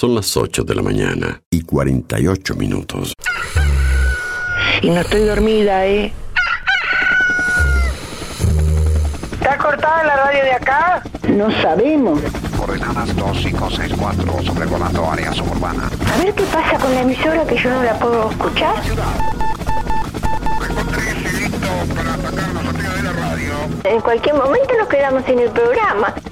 Son las 8 de la mañana y 48 minutos. Y no estoy dormida, ¿eh? ¿Está cortada la radio de acá? No sabemos. Coordenadas 2564, sobrevolando área suburbana. A ver qué pasa con la emisora que yo no la puedo escuchar. En cualquier momento nos quedamos sin el programa.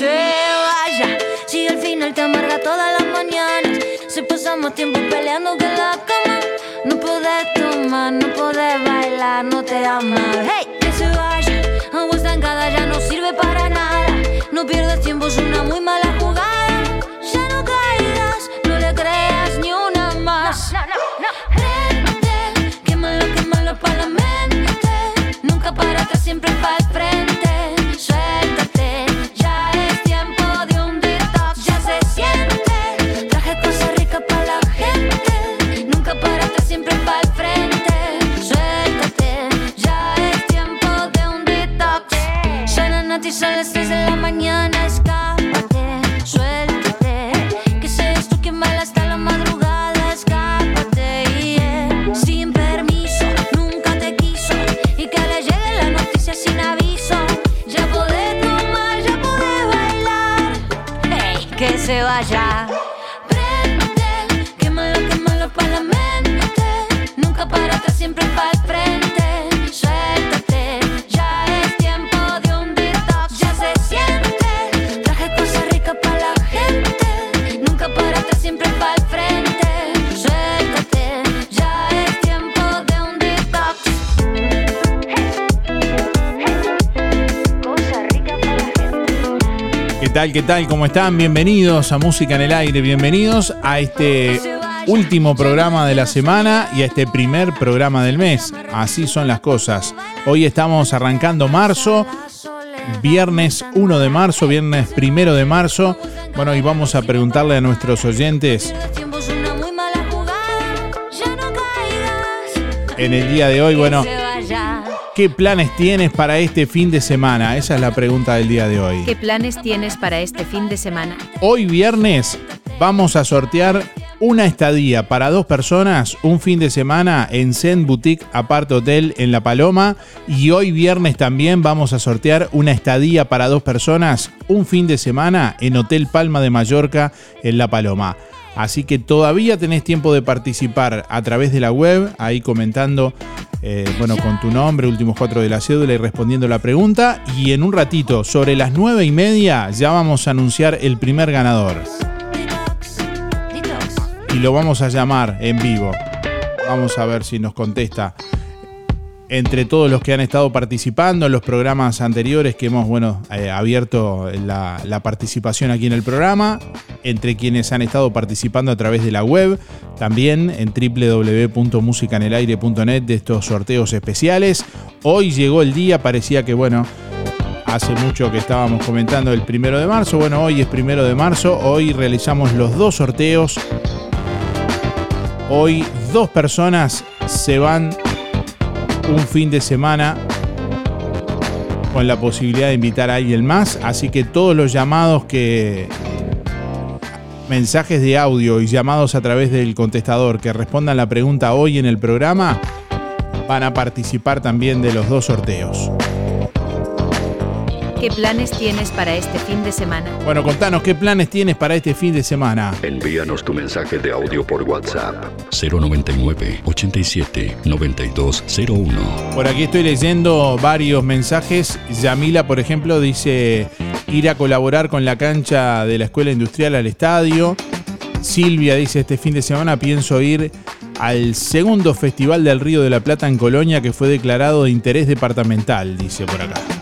se vaya. Si al final te amarga todas las mañanas, si pasamos tiempo peleando que la cama, no podés tomar, no podés bailar, no te amas. Hey, que se vaya, agua estancada ya no sirve para nada. No pierdas tiempo, es una muy mala jugada. Que tal? ¿Qué tal? ¿Cómo están? Bienvenidos a Música en el Aire, bienvenidos a este último programa de la semana y a este primer programa del mes. Así son las cosas. Hoy estamos arrancando marzo, viernes 1 de marzo, viernes 1 de marzo. Bueno, y vamos a preguntarle a nuestros oyentes en el día de hoy, bueno. ¿Qué planes tienes para este fin de semana? Esa es la pregunta del día de hoy. ¿Qué planes tienes para este fin de semana? Hoy viernes vamos a sortear una estadía para dos personas un fin de semana en Zen Boutique Apart Hotel en La Paloma y hoy viernes también vamos a sortear una estadía para dos personas un fin de semana en Hotel Palma de Mallorca en La Paloma. Así que todavía tenés tiempo de participar a través de la web, ahí comentando, eh, bueno, con tu nombre, últimos cuatro de la cédula y respondiendo la pregunta. Y en un ratito, sobre las nueve y media, ya vamos a anunciar el primer ganador y lo vamos a llamar en vivo. Vamos a ver si nos contesta. Entre todos los que han estado participando en los programas anteriores que hemos bueno, eh, abierto la, participación aquí en el programa, entre quienes han estado participando a través de la web, también en www.musicanelaire.net de estos sorteos especiales. Hoy llegó el día, parecía que bueno, hace mucho que estábamos comentando el primero de marzo. Bueno, hoy es primero de marzo. Hoy realizamos los dos sorteos. Hoy dos personas se van un fin de semana con la posibilidad de invitar a alguien más. Así que todos los llamados que... Mensajes de audio y llamados a través del contestador que respondan la pregunta hoy en el programa van a participar también de los dos sorteos. ¿Qué planes tienes para este fin de semana? Bueno, contanos qué planes tienes para este fin de semana. Envíanos tu mensaje de audio por WhatsApp. 099 87 9201. Por aquí estoy leyendo varios mensajes. Yamila, por ejemplo, dice ir a colaborar con la cancha de la Escuela Industrial al estadio. Silvia dice, este fin de semana pienso ir al segundo Festival del Río de la Plata en Colonia que fue declarado de interés departamental, dice por acá.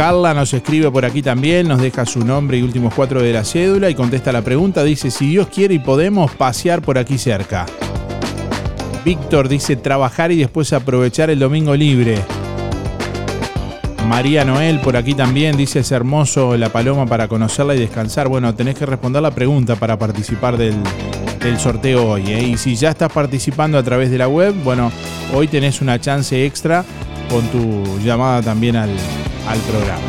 Carla nos escribe por aquí también, nos deja su nombre y últimos cuatro de la cédula y contesta la pregunta. Dice, si Dios quiere y podemos pasear por aquí cerca. Víctor dice, trabajar y después aprovechar el domingo libre. María Noel por aquí también dice, es hermoso la paloma para conocerla y descansar. Bueno, tenés que responder la pregunta para participar del, sorteo hoy. ¿eh? Y si ya estás participando a través de la web, bueno, hoy tenés una chance extra con tu llamada también al, al programa.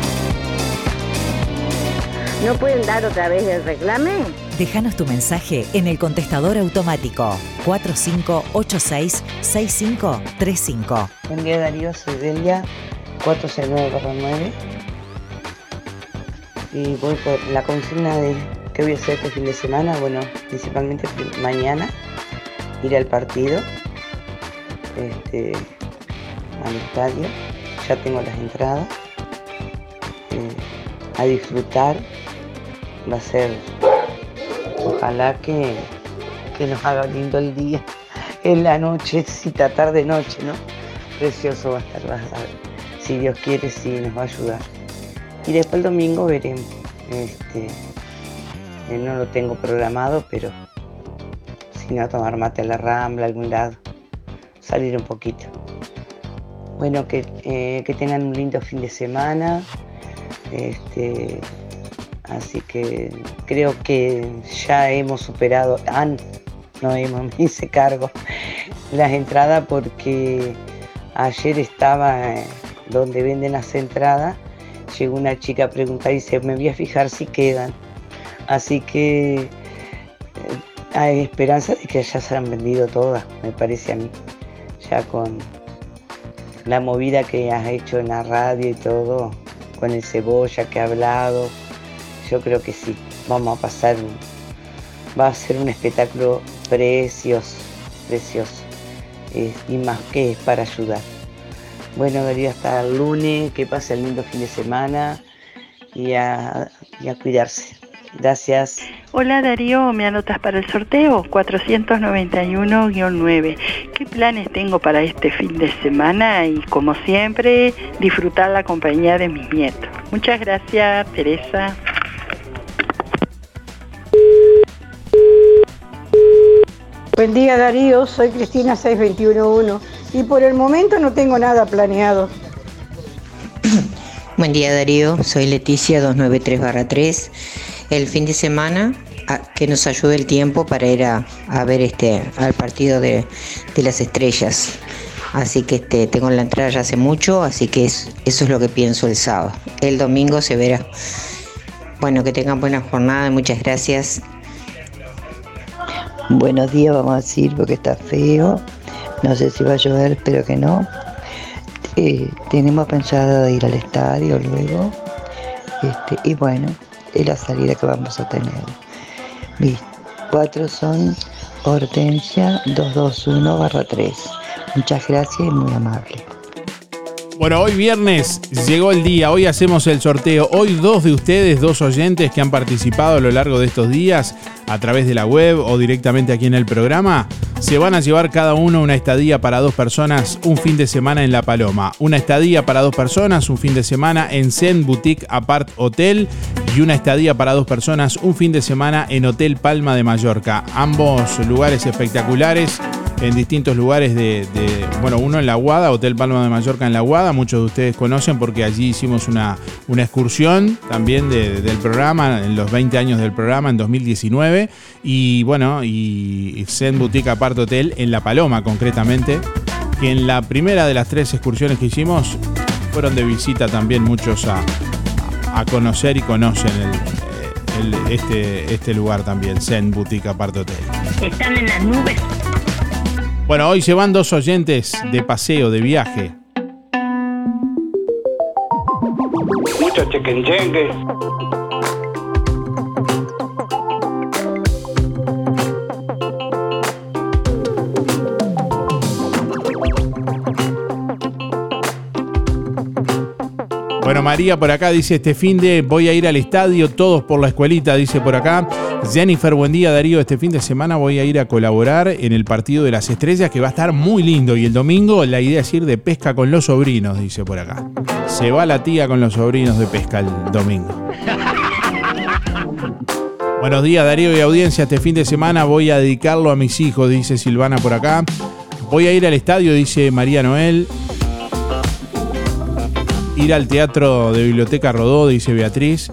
¿No pueden dar otra vez el reclame? Déjanos tu mensaje en el contestador automático 4586-6535. Buen día Darío, soy Delia, 469-9. Y voy por la consigna de qué voy a hacer este fin de semana. Bueno, principalmente mañana ir al partido, este, al estadio. Ya tengo las entradas a disfrutar. Va a ser, ojalá que, que nos haga lindo el día, en la noche, cita tarde noche, ¿no? Precioso va a estar, va a si Dios quiere, sí nos va a ayudar. Y después el domingo veremos. Este, eh, no lo tengo programado, pero si no, tomar mate a la rambla, algún lado, salir un poquito. Bueno, que, eh, que tengan un lindo fin de semana. Este, así que creo que ya hemos superado, ah, no hemos, me hice cargo las entradas porque ayer estaba eh, donde venden las entradas, llegó una chica a preguntar y dice, me voy a fijar si quedan. Así que eh, hay esperanza de que ya se han vendido todas, me parece a mí, ya con la movida que has hecho en la radio y todo, con el cebolla que ha hablado. Yo creo que sí, vamos a pasar, va a ser un espectáculo precioso, precioso. y más que es para ayudar. Bueno, Darío, hasta el lunes, que pase el lindo fin de semana y a, y a cuidarse. Gracias. Hola Darío, ¿me anotas para el sorteo? 491-9. ¿Qué planes tengo para este fin de semana? Y como siempre, disfrutar la compañía de mis nietos. Muchas gracias, Teresa. Buen día Darío, soy Cristina 6211 y por el momento no tengo nada planeado. Buen día Darío, soy Leticia 293-3 el fin de semana que nos ayude el tiempo para ir a, ver este al partido de, las estrellas. Así que este, tengo la entrada ya hace mucho, así que eso es lo que pienso el sábado. El domingo se verá. Bueno, que tengan buena jornada, muchas gracias. Buenos días, vamos a decir, porque está feo. No sé si va a llover, espero que no. Eh, tenemos pensado ir al estadio luego. Este, y bueno, es la salida que vamos a tener. Mis cuatro son Hortensia 221 barra 3. Muchas gracias y muy amable. Bueno, hoy viernes llegó el día, hoy hacemos el sorteo. Hoy dos de ustedes, dos oyentes que han participado a lo largo de estos días a través de la web o directamente aquí en el programa, se van a llevar cada uno una estadía para dos personas un fin de semana en La Paloma. Una estadía para dos personas un fin de semana en Zen Boutique Apart Hotel y una estadía para dos personas un fin de semana en Hotel Palma de Mallorca. Ambos lugares espectaculares en distintos lugares de, bueno, uno en La Guada, Hotel Palma de Mallorca en La Guada, muchos de ustedes conocen porque allí hicimos una, una excursión también del programa, en los 20 años del programa, en 2019, y bueno, y Zen Boutique Apart Hotel en La Paloma concretamente, que en la primera de las tres excursiones que hicimos fueron de visita también muchos a, conocer y conocen este, este lugar también, Zen Boutique Apart Hotel. Están en las nubes. Bueno, hoy se van dos oyentes de paseo, de viaje. Bueno, María por acá dice, este fin de voy a ir al estadio, todos por la escuelita, dice por acá. Jennifer, buen día Darío, este fin de semana voy a ir a colaborar en el partido de las estrellas que va a estar muy lindo y el domingo la idea es ir de pesca con los sobrinos, dice por acá. Se va la tía con los sobrinos de pesca el domingo. Buenos días Darío y audiencia, este fin de semana voy a dedicarlo a mis hijos, dice Silvana por acá. Voy a ir al estadio, dice María Noel. Ir al teatro de Biblioteca Rodó, dice Beatriz.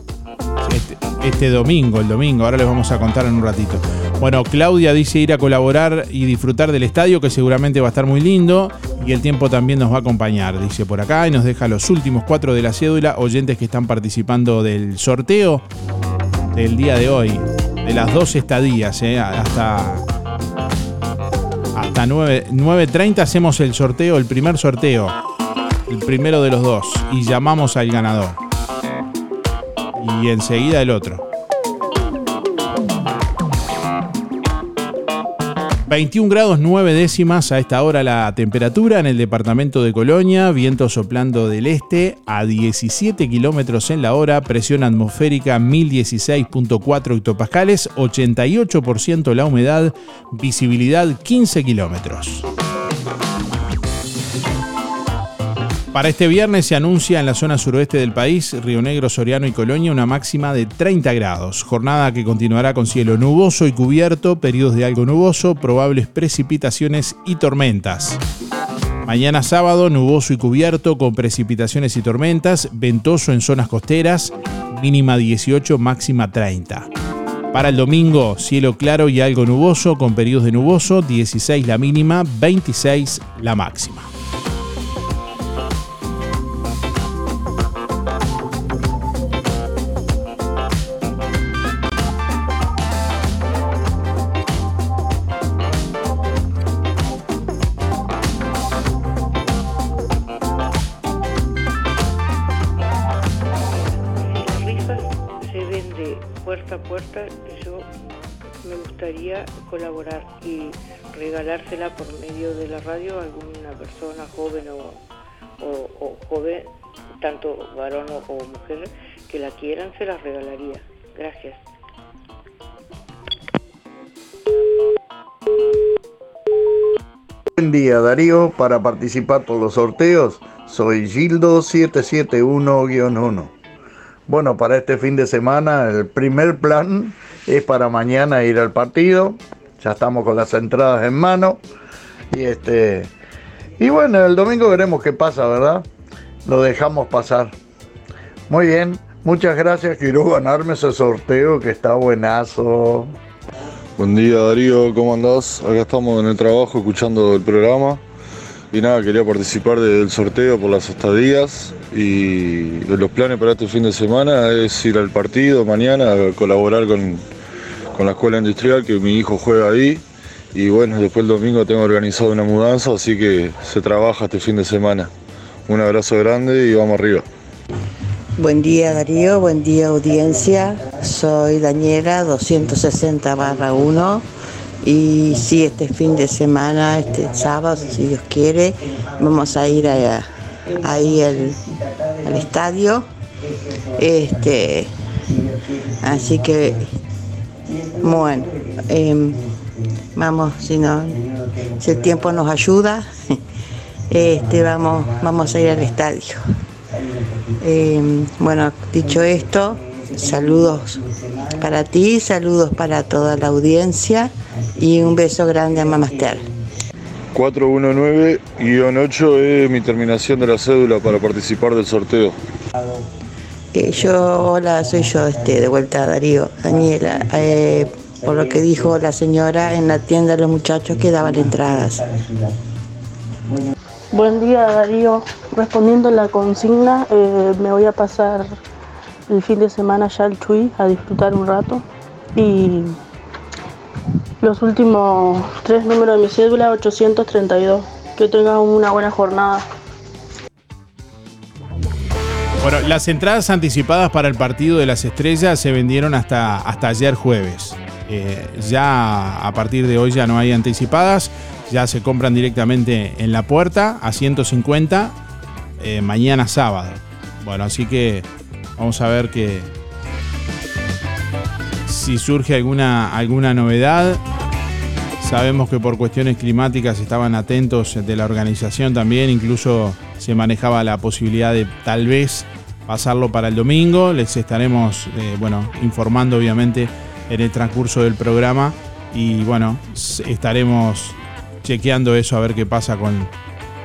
Este, este, domingo, el domingo, ahora les vamos a contar en un ratito. Bueno, Claudia dice ir a colaborar y disfrutar del estadio, que seguramente va a estar muy lindo. Y el tiempo también nos va a acompañar, dice por acá. Y nos deja los últimos cuatro de la cédula, oyentes que están participando del sorteo del día de hoy. De las dos estadías, eh, hasta hasta 9.30 hacemos el sorteo, el primer sorteo. El primero de los dos. Y llamamos al ganador. Y enseguida el otro. 21 grados 9 décimas a esta hora la temperatura en el departamento de Colonia, viento soplando del este a 17 kilómetros en la hora, presión atmosférica 1016.4 hectopascales, 88% la humedad, visibilidad 15 kilómetros. Para este viernes se anuncia en la zona suroeste del país, Río Negro, Soriano y Colonia, una máxima de 30 grados. Jornada que continuará con cielo nuboso y cubierto, periodos de algo nuboso, probables precipitaciones y tormentas. Mañana sábado, nuboso y cubierto con precipitaciones y tormentas, ventoso en zonas costeras, mínima 18, máxima 30. Para el domingo, cielo claro y algo nuboso con periodos de nuboso, 16 la mínima, 26 la máxima. Colaborar y regalársela por medio de la radio a alguna persona joven o, joven, tanto varón o, mujer, que la quieran, se la regalaría. Gracias. Buen día Darío, para participar por los sorteos soy Gildo 771-1. Bueno, para este fin de semana el primer plan es para mañana ir al partido. Ya estamos con las entradas en mano. Y este. Y bueno, el domingo veremos qué pasa, ¿verdad? Lo dejamos pasar. Muy bien, muchas gracias. Quiero ganarme ese sorteo que está buenazo. Buen día Darío, ¿cómo andás? Acá estamos en el trabajo escuchando el programa. Y nada, quería participar del sorteo por las estadías y los planes para este fin de semana es ir al partido mañana a colaborar con, con la escuela industrial que mi hijo juega ahí. Y bueno, después el domingo tengo organizado una mudanza, así que se trabaja este fin de semana. Un abrazo grande y vamos arriba. Buen día Darío, buen día audiencia. Soy Daniela 260 barra 1 y sí, este fin de semana, este sábado, si Dios quiere, vamos a ir ahí al, al estadio. Este, así que bueno, em, vamos, si no, si el tiempo nos ayuda, este, vamos, vamos a ir al estadio. Em, bueno, dicho esto, saludos para ti, saludos para toda la audiencia y un beso grande a Mamaster. 419-8 es mi terminación de la cédula para participar del sorteo. Yo, hola, soy yo, este, de vuelta a Darío, Daniela. Eh, por lo que dijo la señora, en la tienda los muchachos que daban entradas. Buen día Darío, respondiendo la consigna, eh, me voy a pasar el fin de semana ya al Chuy a disfrutar un rato y los últimos tres números de mi cédula 832. Que tengan una buena jornada. Bueno, las entradas anticipadas para el partido de las estrellas se vendieron hasta, hasta ayer jueves. Eh, ya a partir de hoy ya no hay anticipadas, ya se compran directamente en la puerta a 150 eh, mañana sábado. Bueno, así que vamos a ver que si surge alguna, alguna novedad. Sabemos que por cuestiones climáticas estaban atentos de la organización también, incluso se manejaba la posibilidad de tal vez pasarlo para el domingo. Les estaremos eh, bueno, informando obviamente en el transcurso del programa y bueno, estaremos chequeando eso a ver qué pasa con,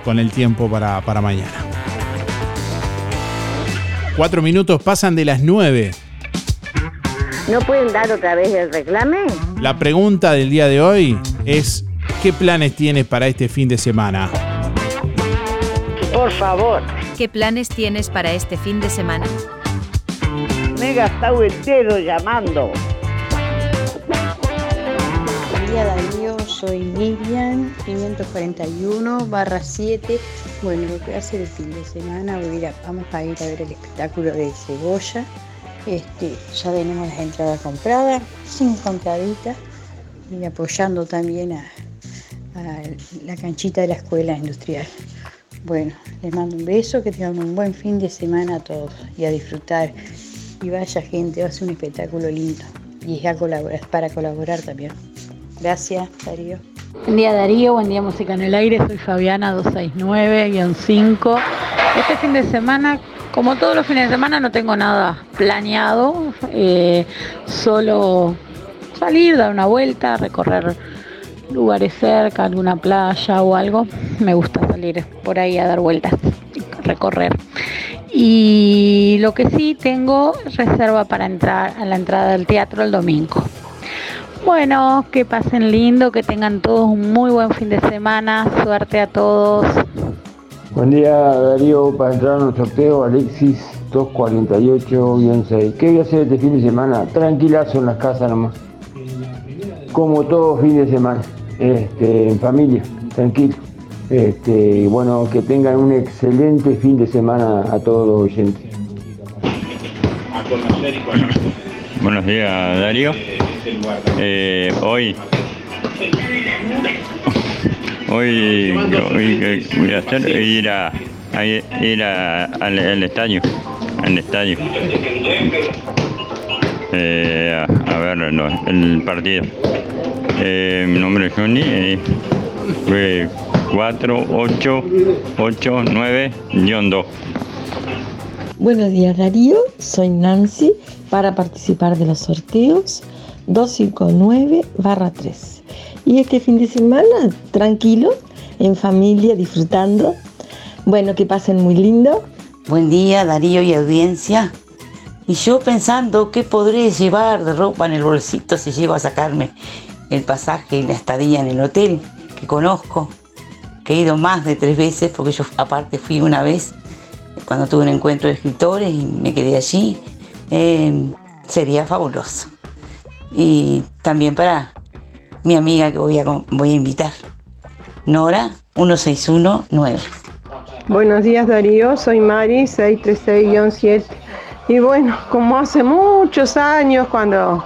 con el tiempo para, para mañana. Cuatro minutos pasan de las nueve. ¿No pueden dar otra vez el reclame? La pregunta del día de hoy es, ¿qué planes tienes para este fin de semana? Por favor. ¿Qué planes tienes para este fin de semana? Me he gastado el dedo llamando. Buen día Darío, soy Miriam, 541 barra 7. Bueno, lo que voy a hacer el fin de semana, voy a ir a- vamos a ir a ver el espectáculo de cebolla. Este, ya tenemos las entradas compradas, cinco entraditas, y apoyando también a, la canchita de la escuela industrial. Bueno, les mando un beso, que tengan un buen fin de semana a todos y a disfrutar. Y vaya gente, va a ser un espectáculo lindo. Y es a colaborar, para colaborar también. Gracias, Darío. Buen día Darío, buen día Música en el Aire, soy Fabiana 269-5. Este fin de semana, como todos los fines de semana, no tengo nada planeado, eh, solo salir, dar una vuelta, recorrer lugares cerca, alguna playa o algo. Me gusta salir por ahí a dar vueltas, recorrer. Y lo que sí tengo reserva para entrar a la entrada del teatro el domingo. Bueno, que pasen lindo, que tengan todos un muy buen fin de semana. Suerte a todos. Buen día Darío, para entrar a un sorteo, Alexis 248-6. ¿Qué voy a hacer este fin de semana? Tranquilazo en las casas nomás. Como todo fin de semana, este, en familia, tranquilo. Este, y bueno, que tengan un excelente fin de semana a todos los oyentes. Buenos días, Darío. Eh, hoy, hoy, hoy que voy a hacer ir a, ir a- al, al estadio, al estadio. Eh, a, a ver no, el partido. Eh, mi nombre es Johnny. Eh, fue 4889-2. Buenos días Darío, soy Nancy para participar de los sorteos 259 3. Y este fin de semana, tranquilo, en familia, disfrutando. Bueno, que pasen muy lindo. Buen día, Darío y audiencia. Y yo pensando qué podré llevar de ropa en el bolsito si llego a sacarme el pasaje y la estadía en el hotel que conozco, que he ido más de tres veces, porque yo aparte fui una vez cuando tuve un encuentro de escritores y me quedé allí. Eh, sería fabuloso. Y también para mi amiga que voy a, voy a invitar, Nora 1619. Buenos días Darío, soy Mari 636-7 y bueno, como hace muchos años cuando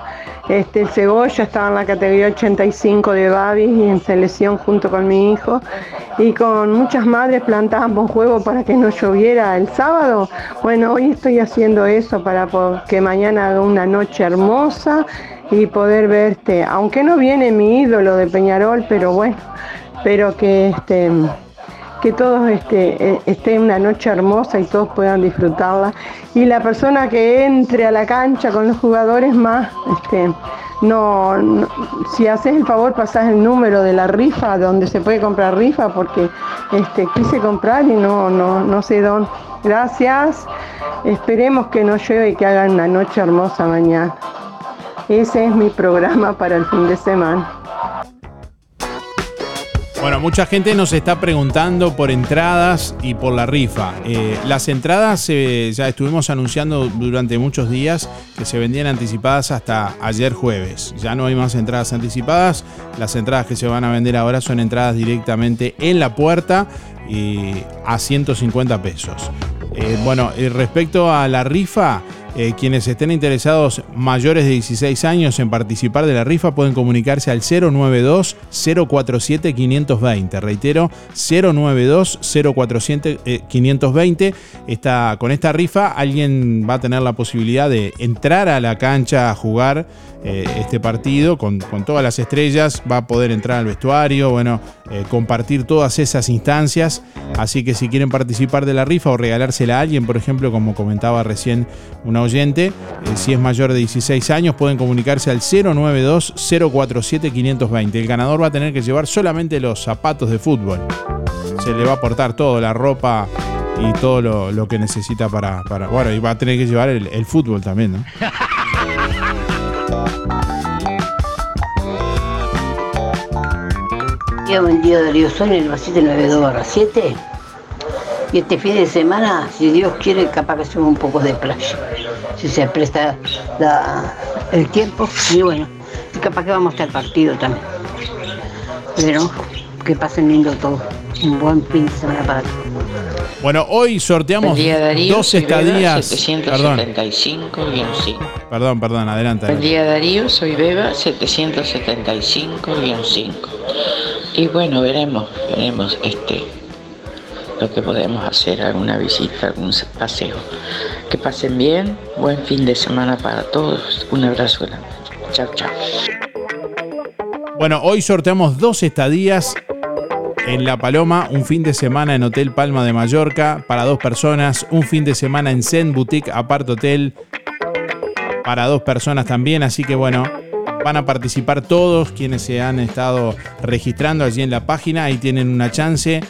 este, el Cebolla estaba en la categoría 85 de Babi y en selección junto con mi hijo y con muchas madres plantábamos huevos para que no lloviera el sábado. Bueno, hoy estoy haciendo eso para que mañana haga una noche hermosa y poder verte, aunque no viene mi ídolo de Peñarol, pero bueno, pero que este que todos este, eh, esté una noche hermosa y todos puedan disfrutarla. Y la persona que entre a la cancha con los jugadores más, este, no, si haces el favor pasás el número de la rifa donde se puede comprar rifa porque este, quise comprar y no, no, no sé dónde. Gracias. Esperemos que no llueve y que hagan una noche hermosa mañana. Ese es mi programa para el fin de semana. Bueno, mucha gente nos está preguntando por entradas y por la rifa. Eh, las entradas eh, ya estuvimos anunciando durante muchos días que se vendían anticipadas hasta ayer jueves. Ya no hay más entradas anticipadas. Las entradas que se van a vender ahora son entradas directamente en la puerta y a 150 pesos. Eh, bueno, eh, respecto a la rifa, Eh, quienes estén interesados mayores de 16 años en participar de la rifa pueden comunicarse al 092 047 520. Reitero, 092 047 520. Esta, con esta rifa alguien va a tener la posibilidad de entrar a la cancha a jugar eh, este partido con, con, todas las estrellas, va a poder entrar al vestuario, bueno, eh, compartir todas esas instancias. Así que si quieren participar de la rifa o regalársela a alguien, por ejemplo, como comentaba recién una oyente, eh, si es mayor de 16 años, pueden comunicarse al 092 047 520. El ganador va a tener que llevar solamente los zapatos de fútbol. Se le va a aportar todo, la ropa y todo lo, que necesita para, para, Bueno, y va a tener que llevar el, el fútbol también, ¿no? buen día Darío Sol en el 792 7 y este fin de semana, si Dios quiere, capaz que hacemos un poco de playa. Si se presta el tiempo, y bueno, y capaz que vamos el partido también. Pero que pasen lindo todo. Un buen fin de semana para todos. Bueno, hoy sorteamos dos estadías. 775 perdón. perdón, perdón, adelante. Buen día Darío, soy Beba 775-5. Y bueno, veremos, veremos este lo que podemos hacer, alguna visita, algún paseo. Que pasen bien, buen fin de semana para todos. Un abrazo grande. Chao, chao. Bueno, hoy sorteamos dos estadías en La Paloma, un fin de semana en Hotel Palma de Mallorca para dos personas, un fin de semana en Zen Boutique Apart Hotel para dos personas también, así que bueno, Van a participar todos quienes se han estado registrando allí en la página. Ahí tienen una chance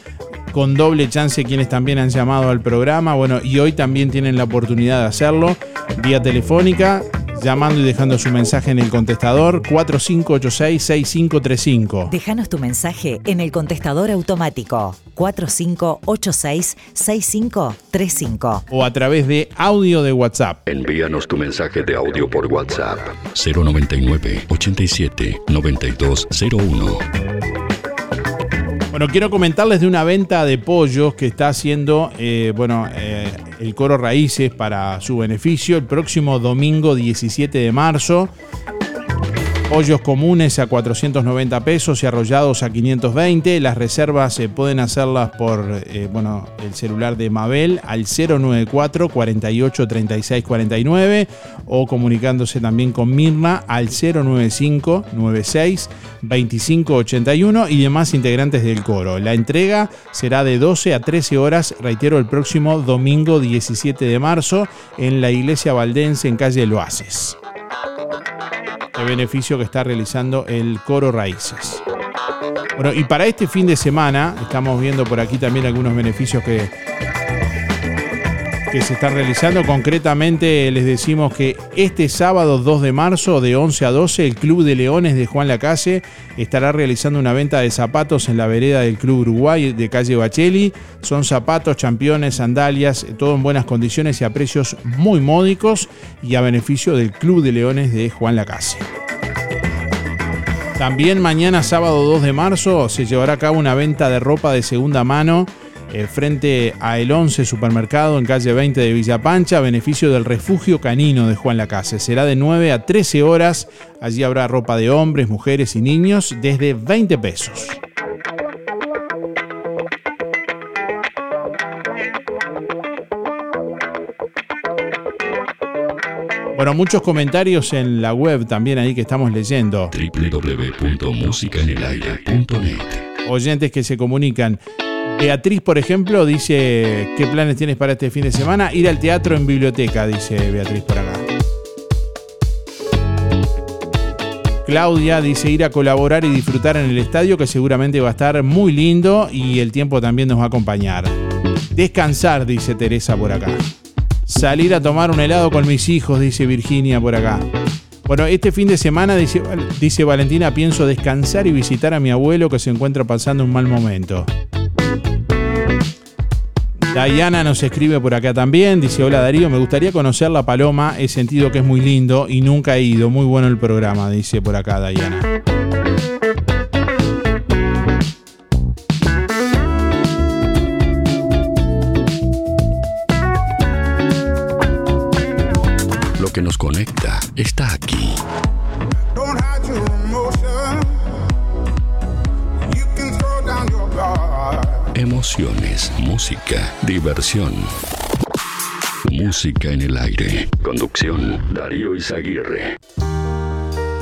con doble chance quienes también han llamado al programa. Bueno, y hoy también tienen la oportunidad de hacerlo vía telefónica, llamando y dejando su mensaje en el contestador 4586-6535. Déjanos tu mensaje en el contestador automático 4586-6535. O a través de audio de WhatsApp. Envíanos tu mensaje de audio por WhatsApp 099 87 9201. Bueno, quiero comentarles de una venta de pollos que está haciendo, eh, bueno, eh, el Coro Raíces para su beneficio el próximo domingo 17 de marzo. Pollos comunes a 490 pesos y arrollados a 520. Las reservas se pueden hacerlas por eh, bueno, el celular de Mabel al 094 48 36 49 o comunicándose también con Mirna al 095 96 25 81 y demás integrantes del coro. La entrega será de 12 a 13 horas, reitero, el próximo domingo 17 de marzo en la iglesia valdense en calle Loaces beneficio que está realizando el Coro Raíces. Bueno, y para este fin de semana, estamos viendo por aquí también algunos beneficios que, que se están realizando. Concretamente les decimos que este sábado 2 de marzo de 11 a 12 el Club de Leones de Juan Lacase estará realizando una venta de zapatos en la vereda del Club Uruguay de calle Bacheli. Son zapatos, championes, sandalias, todo en buenas condiciones y a precios muy módicos y a beneficio del Club de Leones de Juan Lacase. También mañana sábado 2 de marzo se llevará a cabo una venta de ropa de segunda mano eh, frente a El 11 Supermercado en calle 20 de Villa Pancha, beneficio del refugio canino de Juan Lacase. Será de 9 a 13 horas. Allí habrá ropa de hombres, mujeres y niños desde 20 pesos. Bueno, muchos comentarios en la web también ahí que estamos leyendo. www.musicaenelaire.net Oyentes que se comunican. Beatriz, por ejemplo, dice, ¿qué planes tienes para este fin de semana? Ir al teatro en biblioteca, dice Beatriz por acá. Claudia dice ir a colaborar y disfrutar en el estadio, que seguramente va a estar muy lindo y el tiempo también nos va a acompañar. Descansar, dice Teresa por acá. Salir a tomar un helado con mis hijos, dice Virginia por acá. Bueno, este fin de semana, dice, dice Valentina, pienso descansar y visitar a mi abuelo que se encuentra pasando un mal momento. Diana nos escribe por acá también, dice, hola Darío, me gustaría conocer La Paloma, he sentido que es muy lindo y nunca he ido, muy bueno el programa, dice por acá Diana. que nos conecta está aquí. Emociones, música, diversión. Música en el aire. Conducción, Darío Izaguirre.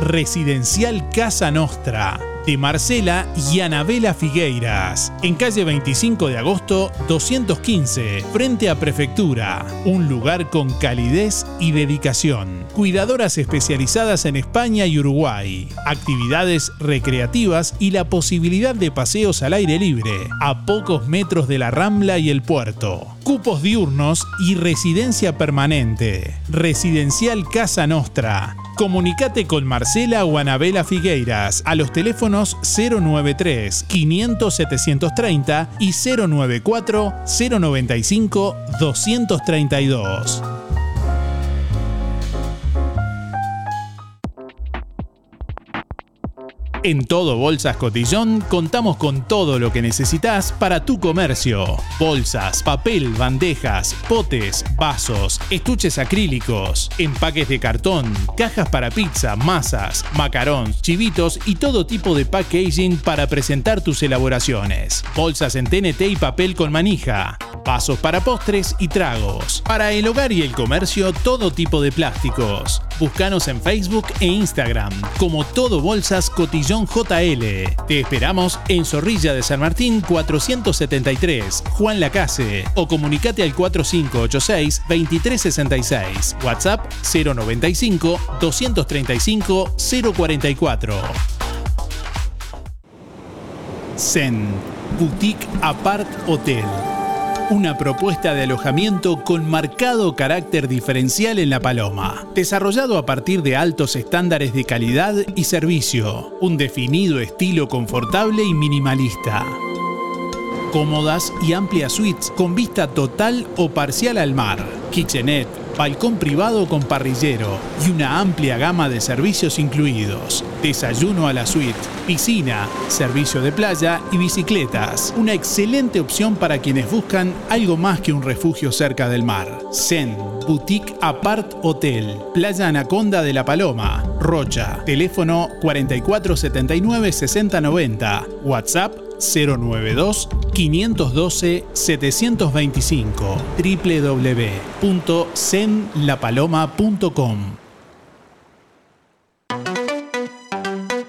Residencial Casa Nostra de Marcela y Anabela Figueiras, en calle 25 de agosto 215, frente a Prefectura, un lugar con calidez y dedicación. Cuidadoras especializadas en España y Uruguay, actividades recreativas y la posibilidad de paseos al aire libre, a pocos metros de la Rambla y el puerto. Cupos diurnos y residencia permanente. Residencial Casa Nostra. Comunicate con Marcela o Anabela Figueiras a los teléfonos 093 500 730 y 094 095 232. En Todo Bolsas Cotillón contamos con todo lo que necesitas para tu comercio. Bolsas, papel, bandejas, potes, vasos, estuches acrílicos, empaques de cartón, cajas para pizza, masas, macarons, chivitos y todo tipo de packaging para presentar tus elaboraciones. Bolsas en TNT y papel con manija. Vasos para postres y tragos. Para el hogar y el comercio, todo tipo de plásticos. Búscanos en Facebook e Instagram como Todo Bolsas Cotillón JL. Te esperamos en Zorrilla de San Martín 473, Juan Lacase, o comunicate al 4586-2366, WhatsApp 095 235 044. Zen, Boutique Apart Hotel. Una propuesta de alojamiento con marcado carácter diferencial en La Paloma, desarrollado a partir de altos estándares de calidad y servicio, un definido estilo confortable y minimalista. Cómodas y amplias suites con vista total o parcial al mar, kitchenette, balcón privado con parrillero y una amplia gama de servicios incluidos. Desayuno a la suite, piscina, servicio de playa y bicicletas. Una excelente opción para quienes buscan algo más que un refugio cerca del mar. Zen, Boutique Apart Hotel, Playa Anaconda de la Paloma, Rocha. Teléfono 4479-6090. WhatsApp 092 512 725 www.zenlapaloma.com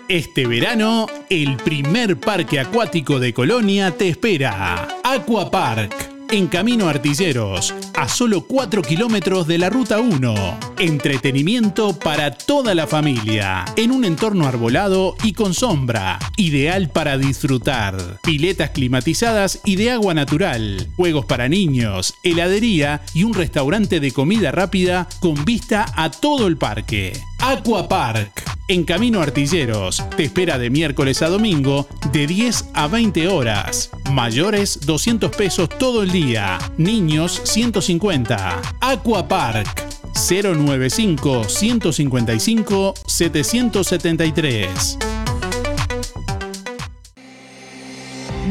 Este verano, el primer parque acuático de Colonia te espera. Aqua Park. En Camino Artilleros, a solo 4 kilómetros de la Ruta 1. Entretenimiento para toda la familia, en un entorno arbolado y con sombra, ideal para disfrutar. Piletas climatizadas y de agua natural, juegos para niños, heladería y un restaurante de comida rápida con vista a todo el parque. Aqua Park. En Camino Artilleros te espera de miércoles a domingo de 10 a 20 horas. Mayores 200 pesos todo el día. Niños 150. Aqua Park 095 155 773.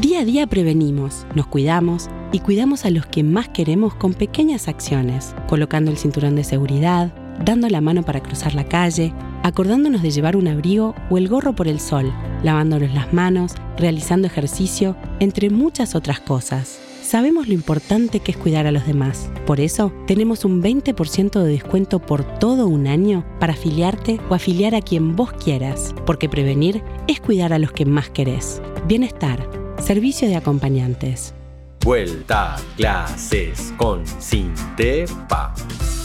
Día a día prevenimos, nos cuidamos y cuidamos a los que más queremos con pequeñas acciones, colocando el cinturón de seguridad, dando la mano para cruzar la calle, acordándonos de llevar un abrigo o el gorro por el sol, lavándonos las manos, realizando ejercicio, entre muchas otras cosas. Sabemos lo importante que es cuidar a los demás. Por eso, tenemos un 20% de descuento por todo un año para afiliarte o afiliar a quien vos quieras, porque prevenir es cuidar a los que más querés. Bienestar, servicio de acompañantes. Vuelta a clases con Sintepa.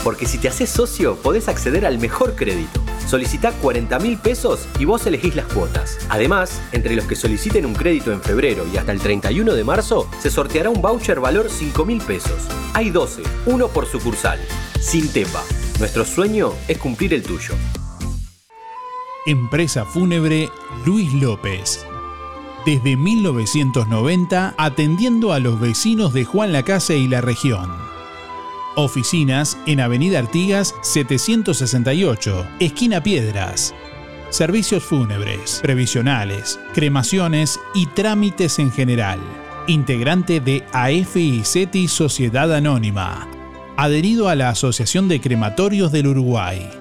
Porque si te haces socio, podés acceder al mejor crédito. Solicita 40 mil pesos y vos elegís las cuotas. Además, entre los que soliciten un crédito en febrero y hasta el 31 de marzo, se sorteará un voucher valor 5 mil pesos. Hay 12, uno por sucursal. Sintepa. Nuestro sueño es cumplir el tuyo. Empresa Fúnebre Luis López. Desde 1990 atendiendo a los vecinos de Juan Lacase y la región. Oficinas en Avenida Artigas 768, esquina Piedras. Servicios fúnebres, previsionales, cremaciones y trámites en general. Integrante de AFI Sociedad Anónima. adherido a la Asociación de Crematorios del Uruguay.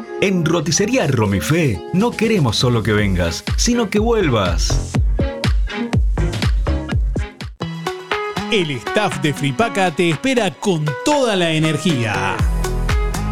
En Roticería Romifé no queremos solo que vengas, sino que vuelvas. El staff de Fripaca te espera con toda la energía.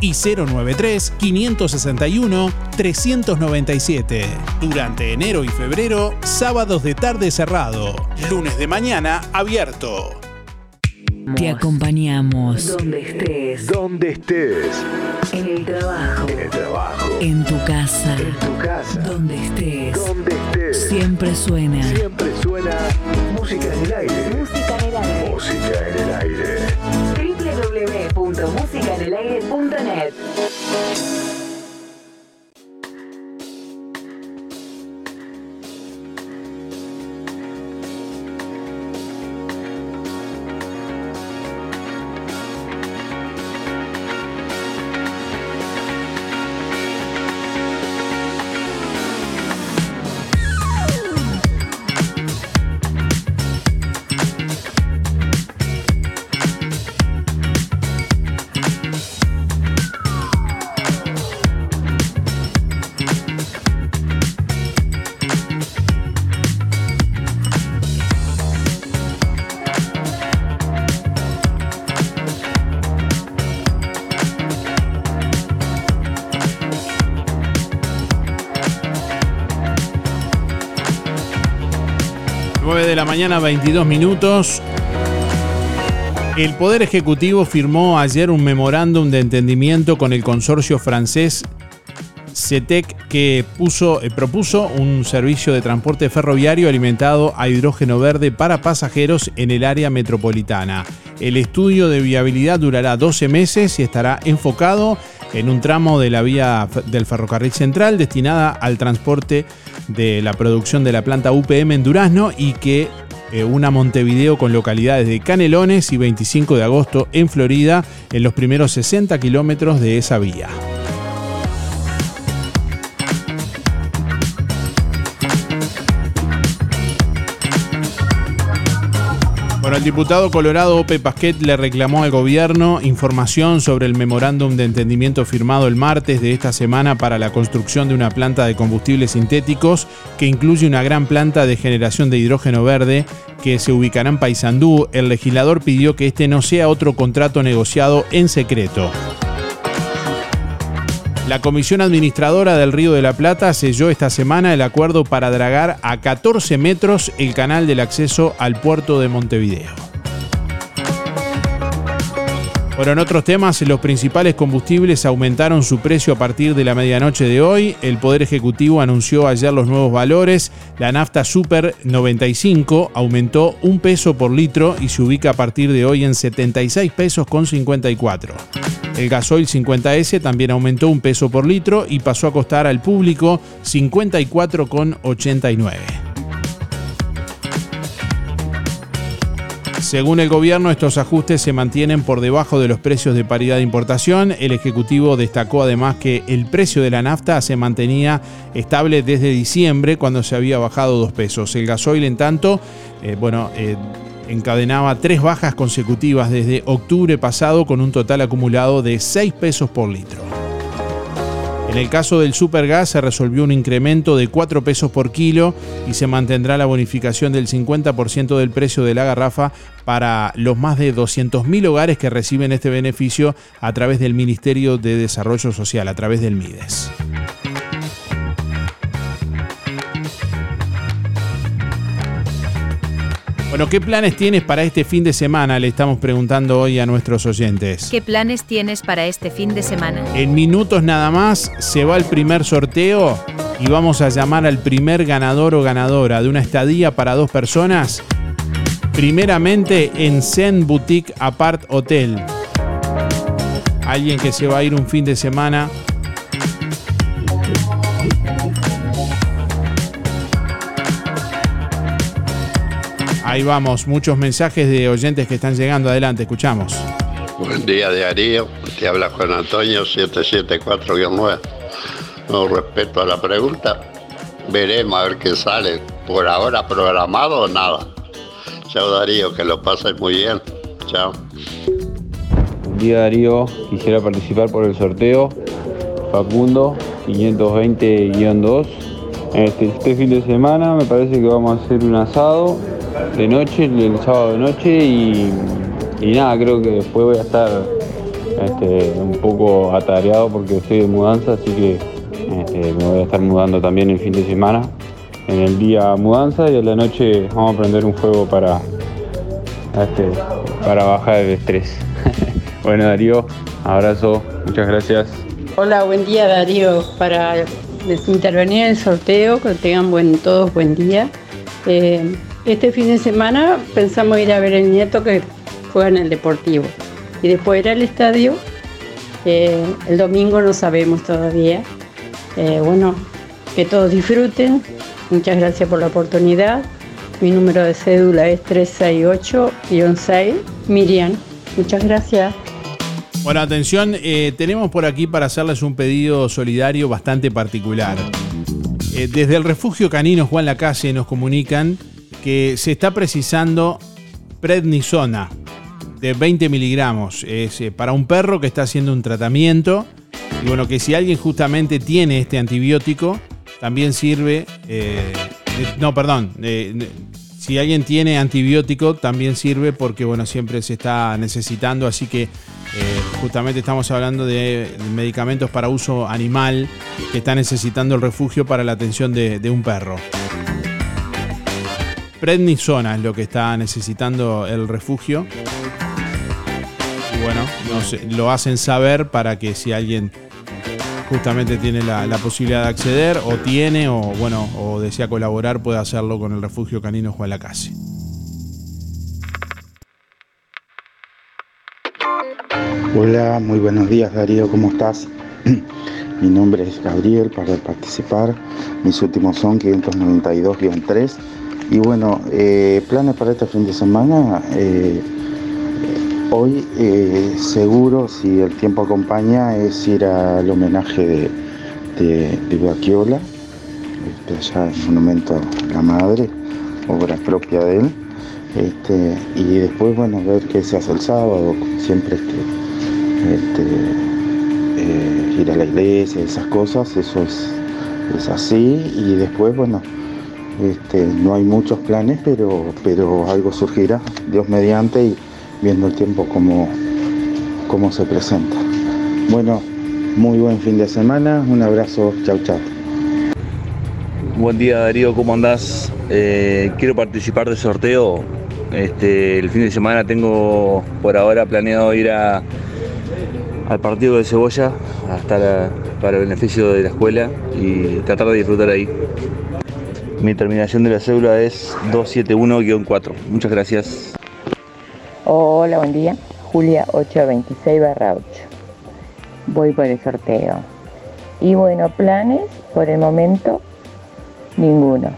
y 093 561 397. Durante enero y febrero, sábados de tarde cerrado. Lunes de mañana abierto. Te acompañamos. Donde estés. Donde estés. En el trabajo. En el trabajo. En tu casa. En tu casa. Donde estés. Donde estés. Siempre suena. Siempre suena música en el aire. Música en el aire. www.musicaenelaire.net de la mañana, 22 minutos. El Poder Ejecutivo firmó ayer un memorándum de entendimiento con el consorcio francés CETEC que puso, eh, propuso un servicio de transporte ferroviario alimentado a hidrógeno verde para pasajeros en el área metropolitana. El estudio de viabilidad durará 12 meses y estará enfocado en un tramo de la vía del ferrocarril central destinada al transporte de la producción de la planta UPM en Durazno y que eh, una Montevideo con localidades de Canelones y 25 de agosto en Florida en los primeros 60 kilómetros de esa vía. El diputado colorado Ope Pasquet le reclamó al gobierno información sobre el memorándum de entendimiento firmado el martes de esta semana para la construcción de una planta de combustibles sintéticos que incluye una gran planta de generación de hidrógeno verde que se ubicará en Paysandú. El legislador pidió que este no sea otro contrato negociado en secreto. La Comisión Administradora del Río de la Plata selló esta semana el acuerdo para dragar a 14 metros el canal del acceso al puerto de Montevideo. Bueno, en otros temas, los principales combustibles aumentaron su precio a partir de la medianoche de hoy. El Poder Ejecutivo anunció ayer los nuevos valores. La nafta Super 95 aumentó un peso por litro y se ubica a partir de hoy en 76 pesos con 54. El gasoil 50S también aumentó un peso por litro y pasó a costar al público 54,89. Según el gobierno, estos ajustes se mantienen por debajo de los precios de paridad de importación. El Ejecutivo destacó además que el precio de la nafta se mantenía estable desde diciembre, cuando se había bajado dos pesos. El gasoil, en tanto, eh, bueno, eh, encadenaba tres bajas consecutivas desde octubre pasado, con un total acumulado de 6 pesos por litro. En el caso del supergas se resolvió un incremento de 4 pesos por kilo y se mantendrá la bonificación del 50% del precio de la garrafa para los más de 200.000 hogares que reciben este beneficio a través del Ministerio de Desarrollo Social, a través del MIDES. Bueno, ¿qué planes tienes para este fin de semana? Le estamos preguntando hoy a nuestros oyentes. ¿Qué planes tienes para este fin de semana? En minutos nada más se va el primer sorteo y vamos a llamar al primer ganador o ganadora de una estadía para dos personas. Primeramente en Zen Boutique Apart Hotel. Alguien que se va a ir un fin de semana Ahí vamos, muchos mensajes de oyentes que están llegando. Adelante, escuchamos. Buen día, Darío. Te habla Juan Antonio, 774-9. No respeto a la pregunta. Veremos a ver qué sale. Por ahora programado o nada. Chao, Darío, que lo pases muy bien. Chao. Buen día Darío, quisiera participar por el sorteo. Facundo, 520-2. Este, este fin de semana me parece que vamos a hacer un asado de noche, el sábado de noche y, nada, creo que después voy a estar este, un poco atareado porque estoy de mudanza, así que este, me voy a estar mudando también el fin de semana. En el día mudanza y en la noche vamos a prender un juego para, este, para bajar el estrés. bueno Darío, abrazo, muchas gracias. Hola, buen día Darío. Para intervenir en el sorteo, que tengan buen, todos buen día. Eh, este fin de semana pensamos ir a ver el nieto que juega en el Deportivo. Y después ir al estadio. Eh, el domingo no sabemos todavía. Eh, bueno, que todos disfruten. Muchas gracias por la oportunidad. Mi número de cédula es 368-6. Miriam, muchas gracias. Bueno, atención, eh, tenemos por aquí para hacerles un pedido solidario bastante particular. Desde el refugio canino Juan Lacase nos comunican que se está precisando prednisona de 20 miligramos. Es eh, para un perro que está haciendo un tratamiento. Y bueno, que si alguien justamente tiene este antibiótico, también sirve. eh, no, perdón. si alguien tiene antibiótico, también sirve porque bueno, siempre se está necesitando. Así que eh, justamente estamos hablando de medicamentos para uso animal que está necesitando el refugio para la atención de un perro. Prednisona es lo que está necesitando el refugio. Y bueno, lo hacen saber para que si alguien justamente tiene la, la posibilidad de acceder o tiene o bueno o desea colaborar puede hacerlo con el refugio canino Juan Lacase. Hola, muy buenos días Darío, ¿cómo estás? Mi nombre es Gabriel para participar. Mis últimos son 592-3. Y bueno, eh, planes para este fin de semana. eh, hoy eh, seguro, si el tiempo acompaña, es ir al homenaje de, de, de Guacchiola, este, allá en Monumento a la Madre, obra propia de él. Este, y después, bueno, ver qué se hace el sábado, siempre este, este, ir a la iglesia, esas cosas, eso es, es así. Y después, bueno, este, no hay muchos planes, pero, pero algo surgirá, Dios mediante, y viendo el tiempo como, se presenta. Bueno, muy buen fin de semana. Un abrazo, chau chau. Buen día Darío, ¿cómo andás? Eh, quiero participar del sorteo. Este, el fin de semana tengo por ahora planeado ir a, al partido de Cebolla para el beneficio de la escuela y tratar de disfrutar ahí. Mi terminación de la cédula es 271-4. Muchas gracias. Hola, buen día. Julia 826 barra 8. Voy por el sorteo. Y bueno, planes por el momento, ninguno.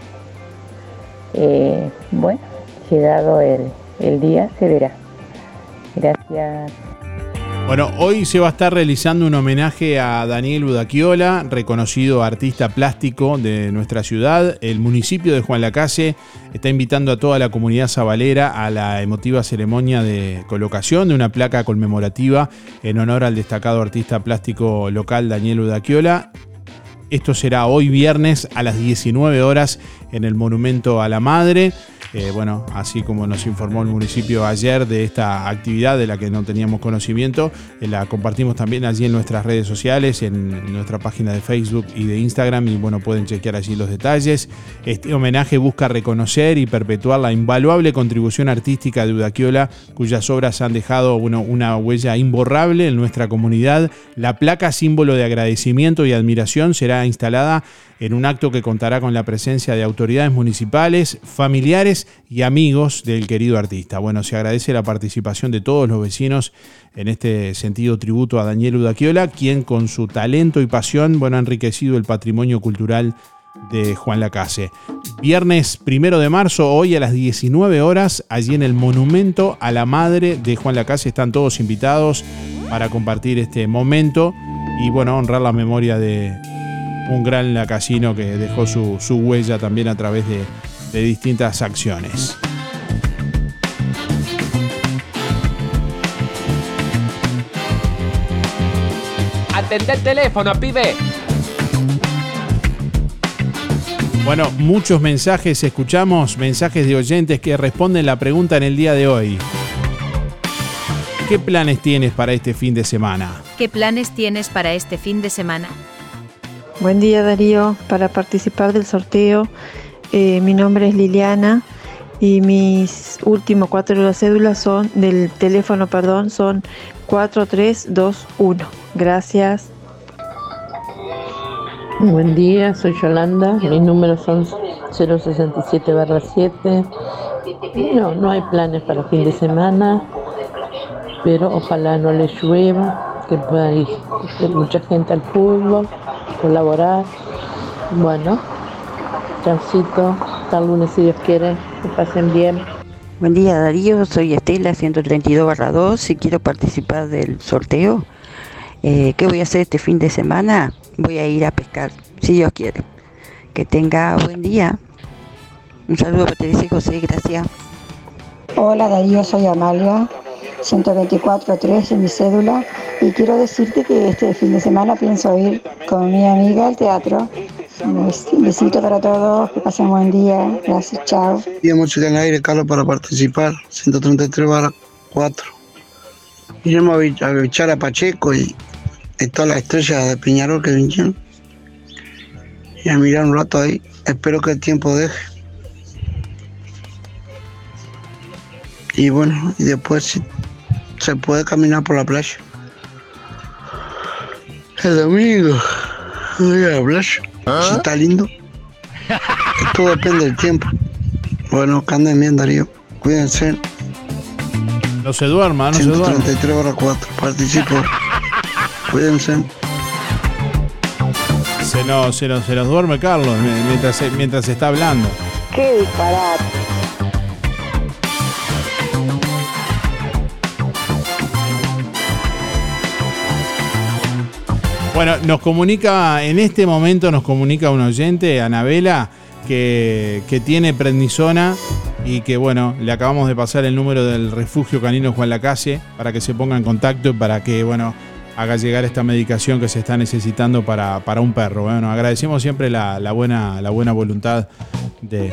Eh, bueno, llegado el, el día, se verá. Gracias. Bueno, hoy se va a estar realizando un homenaje a Daniel Udaquiola, reconocido artista plástico de nuestra ciudad. El municipio de Juan Lacase está invitando a toda la comunidad sabalera a la emotiva ceremonia de colocación de una placa conmemorativa en honor al destacado artista plástico local Daniel Udaquiola. Esto será hoy viernes a las 19 horas en el Monumento a la Madre. Eh, bueno, así como nos informó el municipio ayer de esta actividad de la que no teníamos conocimiento, eh, la compartimos también allí en nuestras redes sociales, en nuestra página de Facebook y de Instagram y bueno, pueden chequear allí los detalles. Este homenaje busca reconocer y perpetuar la invaluable contribución artística de Udaquiola, cuyas obras han dejado bueno, una huella imborrable en nuestra comunidad. La placa símbolo de agradecimiento y admiración será instalada en un acto que contará con la presencia de autoridades municipales, familiares y amigos del querido artista. Bueno, se agradece la participación de todos los vecinos en este sentido tributo a Daniel Udaquiola, quien con su talento y pasión bueno, ha enriquecido el patrimonio cultural de Juan Lacase. Viernes primero de marzo, hoy a las 19 horas, allí en el Monumento a la Madre de Juan Lacase, están todos invitados para compartir este momento y bueno, honrar la memoria de un gran lacasino que dejó su, su huella también a través de, de distintas acciones. Atendé el teléfono, pibe. Bueno, muchos mensajes escuchamos, mensajes de oyentes que responden la pregunta en el día de hoy. ¿Qué planes tienes para este fin de semana? ¿Qué planes tienes para este fin de semana? Buen día Darío, para participar del sorteo eh, mi nombre es Liliana y mis últimos cuatro de la cédula son del teléfono, perdón, son 4321. Gracias. Buen día, soy Yolanda, mis números son 067 7. No, no hay planes para fin de semana, pero ojalá no les llueva, que pueda ir mucha gente al fútbol, colaborar. Bueno, chaucito, hasta el lunes si Dios quiere, que pasen bien. Buen día Darío, soy Estela 132 barra 2 y quiero participar del sorteo. Eh, ¿Qué voy a hacer este fin de semana? Voy a ir a pescar, si Dios quiere. Que tenga buen día. Un saludo para Teresa y José, gracias. Hola Darío, soy Amalia, 124.3 en mi cédula y quiero decirte que este fin de semana pienso ir con mi amiga al teatro. Un bes- un besito para todos, que pasen buen día, gracias, chao. Día Música en Aire, Carlos, para participar, 133 barra 4. Iremos a vi- a Pacheco y, y todas las estrellas de Piñarol que vinieron. Y a mirar un rato ahí. Espero que el tiempo deje. Y bueno, y después se puede caminar por la playa. El domingo, voy a la playa. Si está lindo. Todo depende del tiempo. Bueno, que anden bien, Darío. Cuídense. No se duerma, no se duerma. 133 barra 4. Participo. Cuídense. Se nos, se nos, se nos duerme Carlos mi- mientras, mientras está hablando. Qué disparate. Bueno, nos comunica, en este momento nos comunica un oyente, Anabela, que, que tiene prednisona y que bueno, le acabamos de pasar el número del refugio canino Juan Lacase para que se ponga en contacto y para que bueno, haga llegar esta medicación que se está necesitando para, para un perro. Bueno, agradecemos siempre la, la buena, la buena voluntad de,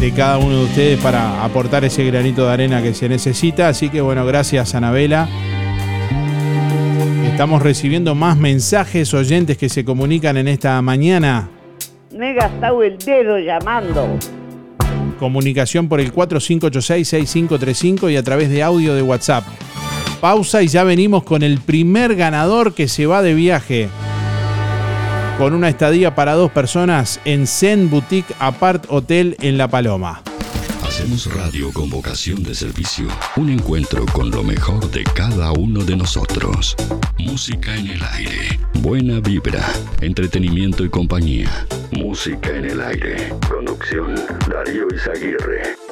de cada uno de ustedes para aportar ese granito de arena que se necesita. Así que bueno, gracias Anabela. Estamos recibiendo más mensajes oyentes que se comunican en esta mañana. Me he gastado el dedo llamando. Comunicación por el 4586-6535 y a través de audio de WhatsApp. Pausa y ya venimos con el primer ganador que se va de viaje. Con una estadía para dos personas en Zen Boutique Apart Hotel en La Paloma. Hacemos radio con vocación de servicio. Un encuentro con lo mejor de cada uno de nosotros. Música en el aire. Buena vibra. Entretenimiento y compañía. Música en el aire. Conducción Darío Izaguirre.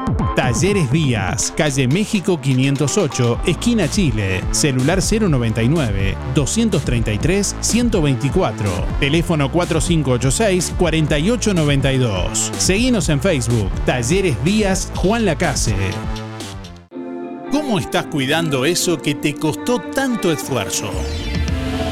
Talleres Díaz, calle México 508, esquina Chile, celular 099-233-124, teléfono 4586-4892. Seguinos en Facebook, Talleres Díaz Juan Lacase. ¿Cómo estás cuidando eso que te costó tanto esfuerzo?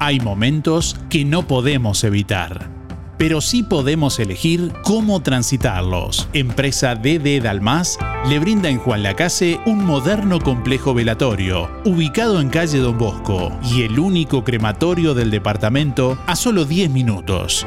Hay momentos que no podemos evitar, pero sí podemos elegir cómo transitarlos. Empresa DD Dalmas le brinda en Juan Lacase un moderno complejo velatorio, ubicado en calle Don Bosco, y el único crematorio del departamento a solo 10 minutos.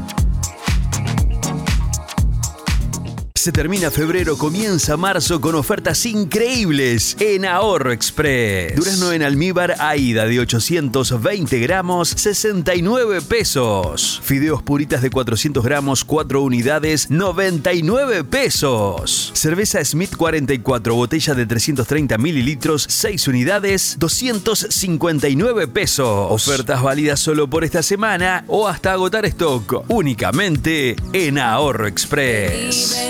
Se termina febrero, comienza marzo con ofertas increíbles en Ahorro Express. Durazno en almíbar Aida de 820 gramos, 69 pesos. Fideos puritas de 400 gramos, 4 unidades, 99 pesos. Cerveza Smith 44, botella de 330 mililitros, 6 unidades, 259 pesos. Ofertas válidas solo por esta semana o hasta agotar stock. Únicamente en Ahorro Express.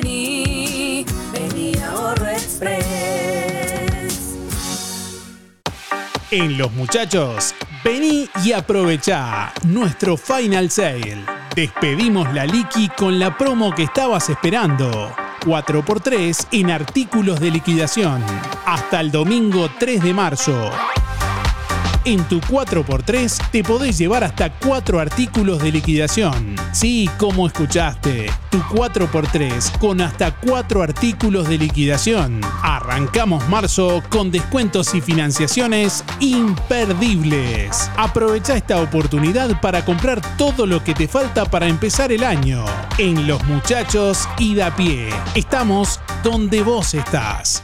En Los Muchachos, vení y aprovechá nuestro Final Sale. Despedimos la Liki con la promo que estabas esperando. 4x3 en artículos de liquidación. Hasta el domingo 3 de marzo. En tu 4x3 te podés llevar hasta 4 artículos de liquidación. Sí, como escuchaste, tu 4x3 con hasta 4 artículos de liquidación. Arrancamos marzo con descuentos y financiaciones imperdibles. Aprovecha esta oportunidad para comprar todo lo que te falta para empezar el año. En Los Muchachos y da pie. Estamos donde vos estás.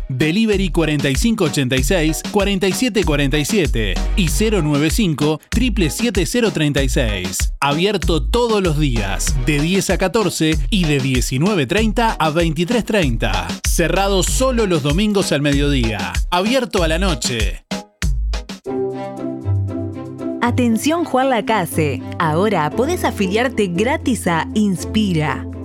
Delivery 4586-4747 y 095 77036. Abierto todos los días, de 10 a 14 y de 19.30 a 23.30. Cerrado solo los domingos al mediodía. Abierto a la noche. Atención Juan Lacase, ahora podés afiliarte gratis a Inspira.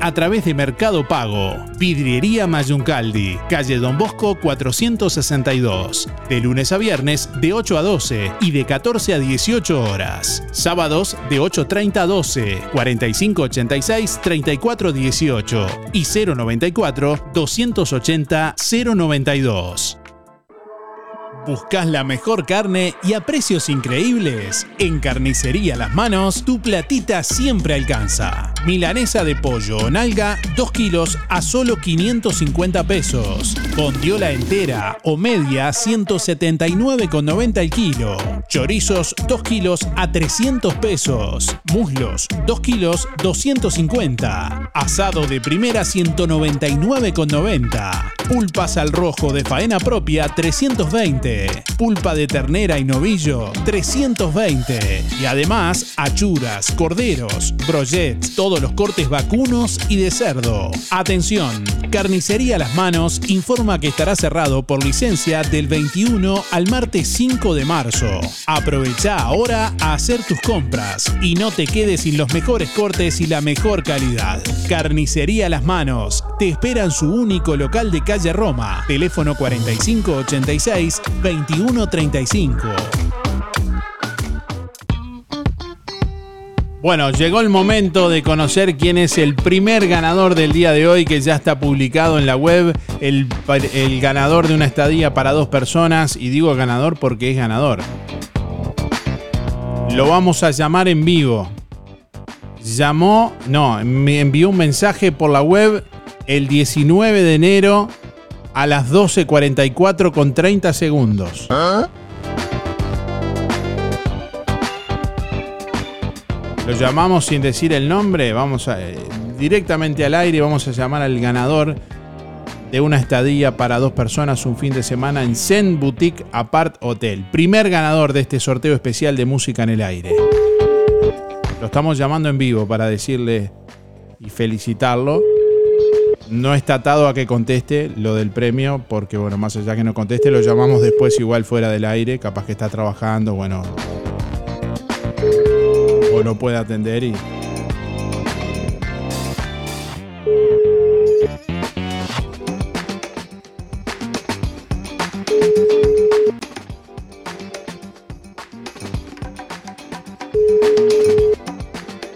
a través de Mercado Pago. Vidriería Mayuncaldi, calle Don Bosco 462. De lunes a viernes de 8 a 12 y de 14 a 18 horas. Sábados de 8.30 a 12, 4586 3418 y 094 280 092. ¿Buscas la mejor carne y a precios increíbles? En Carnicería Las Manos, tu platita siempre alcanza. Milanesa de pollo o nalga, 2 kilos a solo 550 pesos. Bondiola entera o media, 179,90 el kilo. Chorizos, 2 kilos a 300 pesos. Muslos, 2 kilos, 250. Asado de primera, 199,90. Pulpas al rojo de faena propia, 320. Pulpa de ternera y novillo, 320. Y además, achuras, corderos, brochets, todos los cortes vacunos y de cerdo. Atención, Carnicería Las Manos informa que estará cerrado por licencia del 21 al martes 5 de marzo. Aprovecha ahora a hacer tus compras y no te quedes sin los mejores cortes y la mejor calidad. Carnicería Las Manos te espera en su único local de calle Roma. Teléfono 4586 2135. Bueno, llegó el momento de conocer quién es el primer ganador del día de hoy que ya está publicado en la web, el, el ganador de una estadía para dos personas, y digo ganador porque es ganador. Lo vamos a llamar en vivo. Llamó, no, me envió un mensaje por la web el 19 de enero a las 12.44 con 30 segundos. Lo llamamos sin decir el nombre, vamos a, eh, directamente al aire, vamos a llamar al ganador de una estadía para dos personas un fin de semana en Zen Boutique Apart Hotel. Primer ganador de este sorteo especial de música en el aire. Lo estamos llamando en vivo para decirle y felicitarlo. No está atado a que conteste lo del premio, porque bueno, más allá que no conteste, lo llamamos después igual fuera del aire, capaz que está trabajando, bueno. O no puede atender y.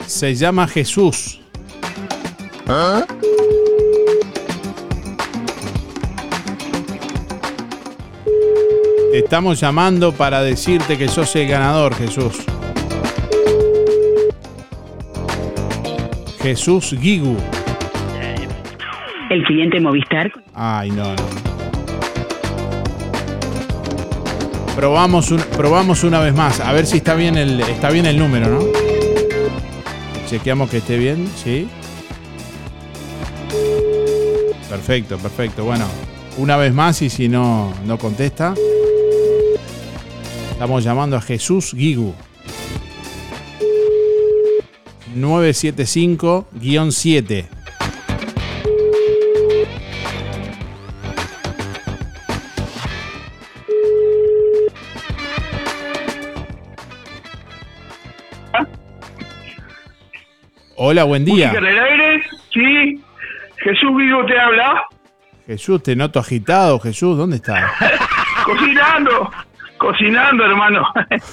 Se llama Jesús. Te estamos llamando para decirte que sos el ganador, Jesús. Jesús Gigu. El cliente Movistar. Ay, no, no. Probamos, un- probamos una vez más, a ver si está bien el, está bien el número, ¿no? Chequeamos que esté bien, ¿sí? Perfecto, perfecto. Bueno, una vez más y si no, no contesta. Estamos llamando a Jesús Gigu. 975-7. Hola, buen día. ¿Música en el aire? Sí. Jesús Vigo te habla. Jesús, te noto agitado. Jesús, ¿dónde estás? Cocinando. Cocinando, hermano.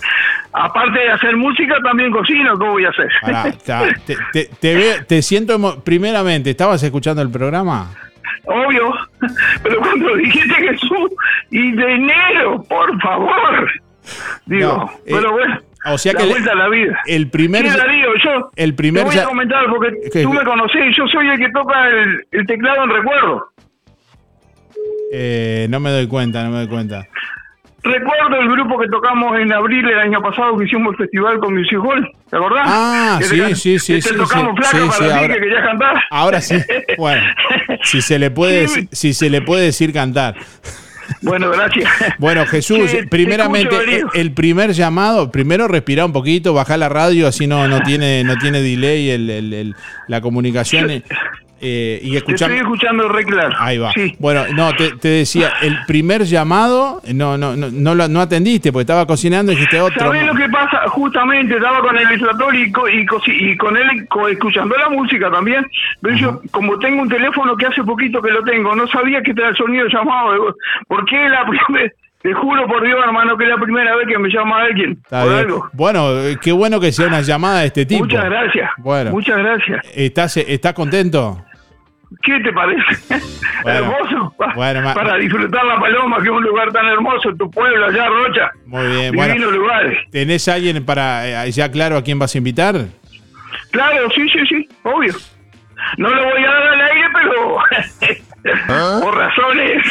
Aparte de hacer música, también cocino. ¿Cómo voy a hacer? Pará, ta- te, te- te veo- te siento. emo- Primeramente, ¿estabas escuchando el programa? Obvio. Pero cuando dijiste Jesús y de enero, por favor. Digo, No, eh, pero bueno. o sea la que el- vuelta a la vida. el primer- Sí, Darío, yo. el primer Te voy a comentar porque ¿Qué? tú me conocés. Yo soy el que toca el, el teclado en recuerdo. Eh, no me doy cuenta, no me doy cuenta. Recuerdo el grupo que tocamos en abril del año pasado que hicimos el festival con Music Hall, ¿te acordás? Ah, Que sí, te- sí, sí, que sí, Te tocamos sí, para sí, ti ahora- que querías cantar. Ahora sí. Bueno, si se le puede, si se le puede decir cantar. Bueno, gracias. Bueno, Jesús, primeramente, escucho, el, primer llamado, primero respira un poquito, baja la radio, así no, no tiene, no tiene delay el, el- el- la comunicación. Eh, y Te escuchar. estoy escuchando re claro. Ahí va. Sí. Bueno, no, te, te decía, el primer llamado, no, no, no, no, lo- no atendiste, porque estaba cocinando y dijiste otro. ¿Sabés lo que pasa? Justamente estaba con el extractor y, co- y, cosi- y con él co- escuchando la música también. Pero yo, como tengo un teléfono que hace poquito que lo tengo, no sabía que era el sonido llamado. ¿Por qué la primera? Te juro por Dios, hermano, que es la primera vez que me llama alguien. Está por algo. Bueno, eh, qué bueno que sea una llamada de este tipo. Muchas gracias. Bueno. Muchas gracias. ¿Estás, ¿Estás contento? ¿Qué te parece? Bueno. hermoso. Pa- Bueno, ma- para disfrutar la paloma, que es un lugar tan hermoso, tu pueblo allá, Rocha. Muy bien. Divino Bueno, lugar. ¿tenés alguien para eh, ya claro a quién vas a invitar? Claro, sí, sí, sí, obvio. No lo voy a dar al aire, pero por razones.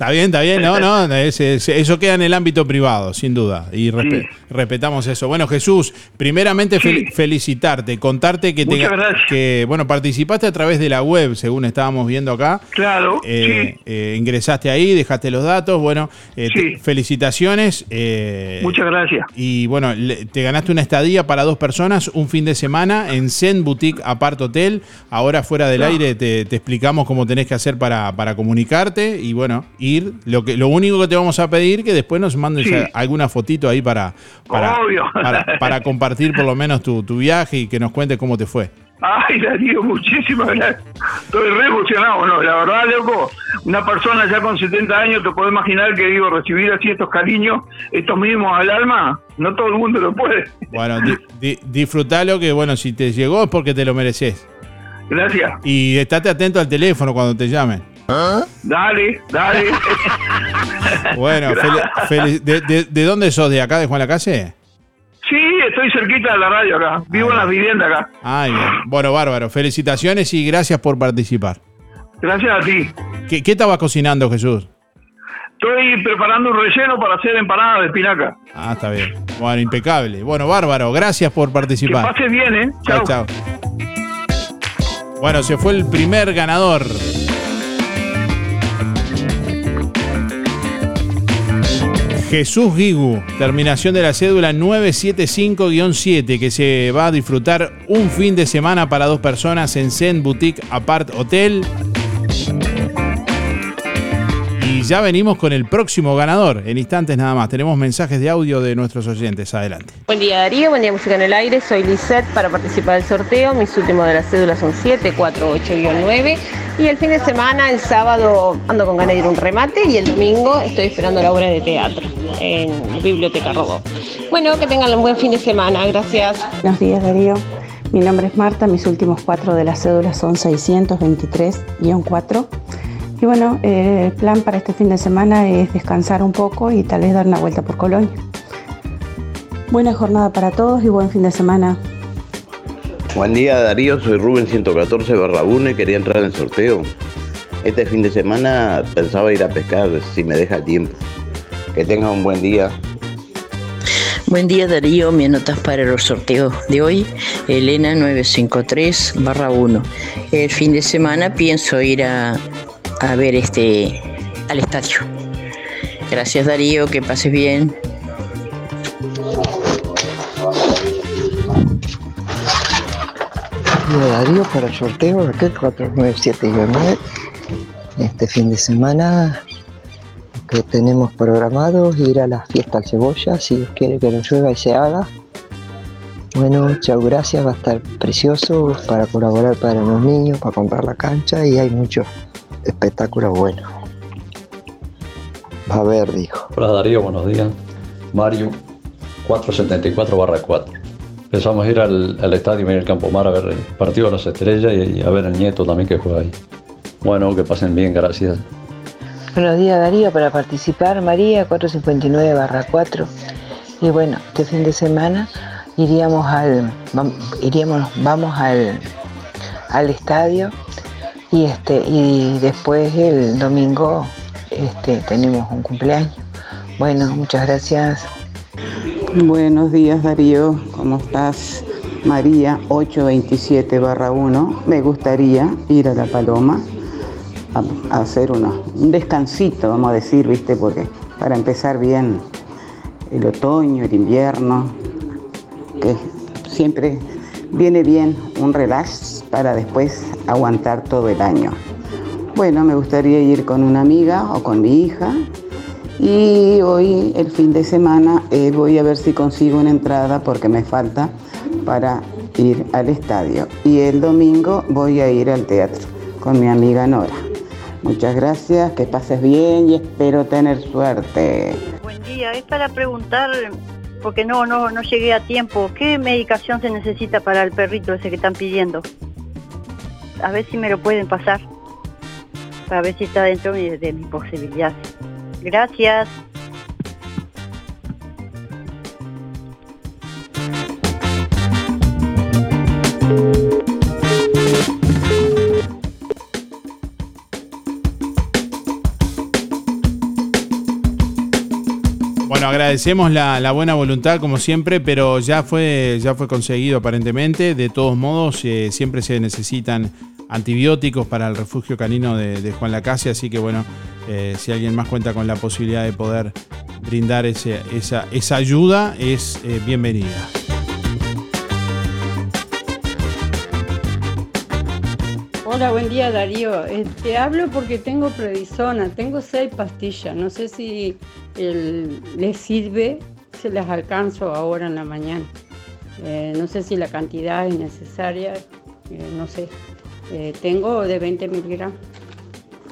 Está bien, está bien. No, no, es- es- eso queda en el ámbito privado, sin duda. Y respe- respetamos eso. Bueno, Jesús, primeramente fel- felicitarte, contarte que, te, que, bueno, participaste a través de la web, según estábamos viendo acá. Claro, Eh, eh, ingresaste ahí, dejaste los datos. Bueno, eh, te- felicitaciones. eh, Muchas gracias. Y bueno, le- te ganaste una estadía para dos personas, un fin de semana en Zen Boutique Apart Hotel. Ahora fuera del No. aire te, te explicamos cómo tenés que hacer para, para comunicarte y bueno, Lo, que, lo único que te vamos a pedir que después nos mandes Sí. alguna fotito ahí para, para, Obvio. para, para compartir por lo menos tu, tu viaje y que nos cuentes cómo te fue. Ay, Darío, muchísimas gracias. Estoy re emocionado, ¿no? La verdad, loco, una persona ya con 70 años, te puedo imaginar que digo, recibir así estos cariños, estos mismos al alma, no todo el mundo lo puede. Bueno, di- di- disfrutalo que bueno, si te llegó es porque te lo mereces. Gracias. Y estate atento al teléfono cuando te llamen. Dale, dale. Bueno, fel- de, de- de dónde sos? ¿De acá, de Juan Lacase? Sí, estoy cerquita de la radio acá. Vivo en las viviendas acá. Ay. Bueno, bárbaro. Felicitaciones y gracias por participar. Gracias a ti. ¿Qué, qué estabas cocinando, Jesús? Estoy preparando un relleno para hacer empanadas de espinaca. Ah, está bien. Bueno, impecable. Bueno, bárbaro. Gracias por Que participar. pase bien, ¿eh? Chao, chao. Bueno, se fue el primer ganador. Jesús Gigu, terminación de la cédula 975-7, que se va a disfrutar un fin de semana para dos personas en Zen Boutique Apart Hotel. Ya venimos con el próximo ganador. En instantes nada más. Tenemos mensajes de audio de nuestros oyentes. Adelante. Buen día Darío, buen día Música en el Aire, soy Lisette para participar del sorteo, mis últimos de las cédulas son 748-9 y el fin de semana, el sábado ando con ganas de ir a un remate y el domingo estoy esperando la obra de teatro en Biblioteca Rodó. Bueno, que tengan un buen fin de semana, gracias. Buenos días Darío, mi nombre es Marta, mis últimos cuatro de las cédulas son 623-4 y bueno, eh, el plan para este fin de semana es descansar un poco y tal vez dar una vuelta por Colonia. Buena jornada para todos y buen fin de semana. Buen día Darío, soy Rubén 114 barra 1 y quería entrar en el sorteo. Este fin de semana pensaba ir a pescar si me deja tiempo. Que tenga un buen día. Buen día Darío, mis notas para los sorteos de hoy, Elena 953 barra 1. El fin de semana pienso ir a, a ver este al estadio. Gracias Darío, que pases bien. Darío para el sorteo, aquel 497-9. Este fin de semana que tenemos programado ir a la fiesta al cebolla, si Dios quiere que no llueva y se haga. Bueno, chao, gracias, va a estar precioso para colaborar para los niños, para comprar la cancha y hay muchos espectáculos buenos. Va a haber, dijo. Hola Darío, buenos días. Mario, 474 barra 4. Empezamos a ir al, al estadio en el Campo Mar a ver el partido de las estrellas y, y a ver el nieto también que juega ahí. Bueno, que pasen bien, gracias. Buenos días Darío, para participar María 459 barra 4. Y bueno, este fin de semana iríamos al, iríamos, vamos al, al estadio y este y después el domingo este, tenemos un cumpleaños. Bueno, muchas gracias. Buenos días Darío, ¿cómo estás? María 827-1. Me gustaría ir a La Paloma a, hacer un descansito, vamos a decir, ¿viste? Porque para empezar bien el otoño, el invierno, que siempre viene bien un relax para después aguantar todo el año. Bueno, me gustaría ir con una amiga o con mi hija y hoy, el fin de semana, eh, voy a ver si consigo una entrada porque me falta para ir al estadio. Y el domingo voy a ir al teatro con mi amiga Nora. Muchas gracias, que pases bien y espero tener suerte. Buen día, es para preguntar, porque no, no, no llegué a tiempo, ¿qué medicación se necesita para el perrito ese que están pidiendo? A ver si me lo pueden pasar, para ver si está dentro de, de mis posibilidades. Gracias. Agradecemos la, buena voluntad como siempre, pero ya fue, ya fue conseguido aparentemente. De todos modos, eh, siempre se necesitan antibióticos para el refugio canino de, Juan Lacase, así que bueno, eh, si alguien más cuenta con la posibilidad de poder brindar ese- esa, esa ayuda, es eh, bienvenida. Hola, buen día Darío. Te hablo porque tengo prednisona, tengo seis pastillas. No sé si el- les sirve, se las alcanzo ahora en la mañana. Eh, no sé si la cantidad es necesaria, eh, no sé. Eh, tengo de 20 miligramos.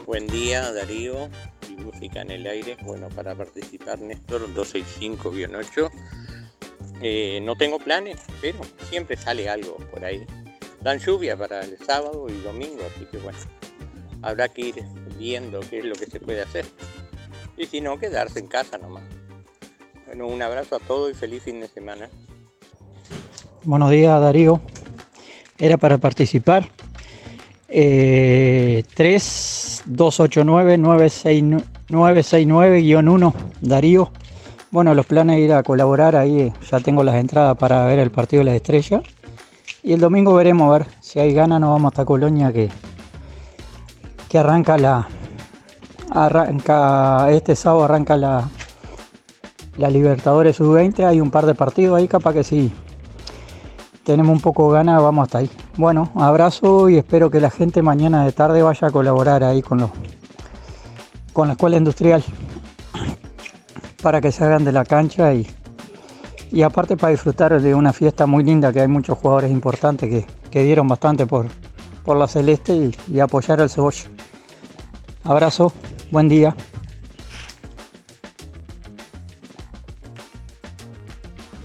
Buen día, Darío. Música en el aire. Bueno, para participar, Néstor 265-8. Eh, no tengo planes, pero siempre sale algo por ahí. Dan lluvia para el sábado y domingo, así que bueno, habrá que ir viendo qué es lo que se puede hacer. Y si no, quedarse en casa nomás. Bueno, un abrazo a todos y feliz fin de semana. Buenos días, Darío. Era para participar. Eh, 3289-969-1, Darío. Bueno, los planes de ir a colaborar ahí, eh, ya tengo las entradas para ver el partido de las estrellas. Y el domingo veremos a ver si hay ganas, nos vamos hasta Colonia que, que arranca la. Arranca. Este sábado arranca la. La Libertadores Sub-20, hay un par de partidos ahí, capaz que sí. Tenemos un poco ganas, vamos hasta ahí. Bueno, abrazo y espero que la gente mañana de tarde vaya a colaborar ahí con con la escuela industrial para que se hagan de la cancha y, y aparte para disfrutar de una fiesta muy linda que hay muchos jugadores importantes que, que dieron bastante por, por la celeste y, y apoyar al cebolla. Abrazo, buen día.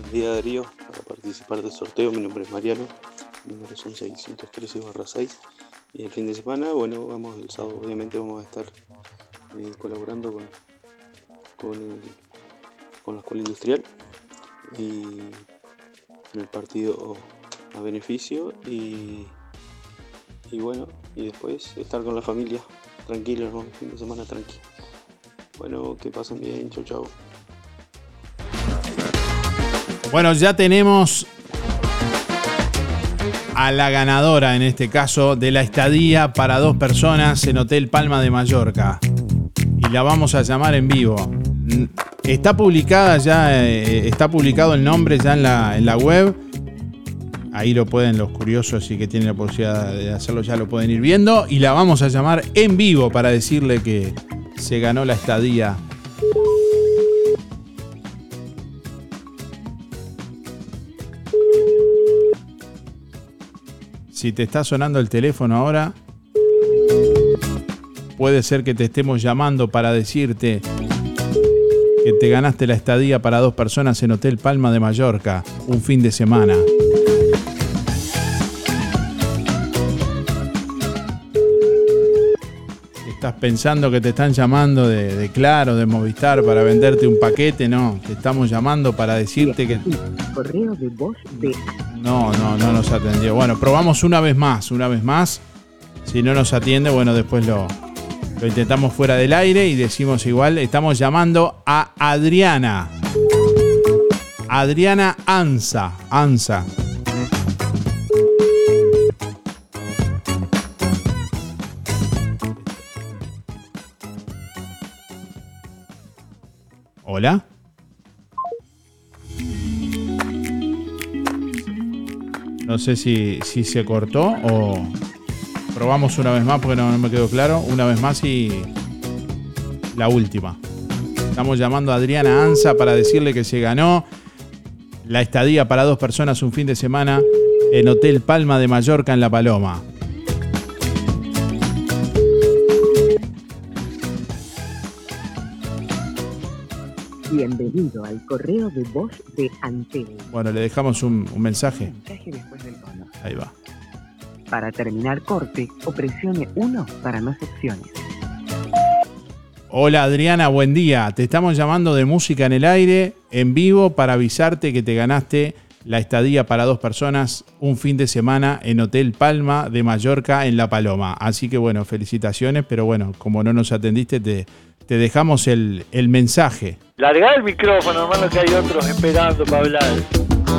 Buen día Darío, para participar del sorteo. Mi nombre es Mariano, mi número son 613 6 y el fin de semana, bueno, vamos el sábado obviamente vamos a estar eh, colaborando con, con la escuela industrial y en el partido a beneficio y, y bueno, y después estar con la familia, tranquilo, ¿no? fin de semana tranquilo. Bueno, que pasen bien, chau chau. Bueno, ya tenemos a la ganadora, en este caso, de la estadía para dos personas en Hotel Palma de Mallorca. Y la vamos a llamar en vivo. Está publicada ya, eh, está publicado el nombre ya en la, en la web. Ahí lo pueden los curiosos y que tienen la posibilidad de hacerlo ya lo pueden ir viendo. Y la vamos a llamar en vivo para decirle que se ganó la estadía Si te está sonando el teléfono ahora, puede ser que te estemos llamando para decirte que te ganaste la estadía para dos personas en Hotel Palma de Mallorca, un fin de semana. Estás pensando que te están llamando de, de Claro, de Movistar para venderte un paquete, no, te estamos llamando para decirte que Correo de voz de no, no, no nos atendió. Bueno, probamos una vez más, una vez más. Si no nos atiende, bueno, después lo, lo intentamos fuera del aire y decimos igual, estamos llamando a Adriana. Adriana Anza. Anza. Hola. No sé si, si se cortó o probamos una vez más porque no, no me quedó claro. Una vez más y la última. Estamos llamando a Adriana Anza para decirle que se ganó la estadía para dos personas un fin de semana en Hotel Palma de Mallorca en La Paloma. Bienvenido al correo de voz de Antel. Bueno, le dejamos un, un mensaje. Mensaje después del tono. Ahí va. Para terminar corte, o presione 1 para más opciones. Hola Adriana, buen día. Te estamos llamando de Música en el Aire en vivo para avisarte que te ganaste la estadía para dos personas un fin de semana en Hotel Palma de Mallorca en La Paloma. Así que bueno, felicitaciones, pero bueno, como no nos atendiste, te, te dejamos el, el mensaje. Larga el micrófono, hermano, que hay otros esperando para hablar.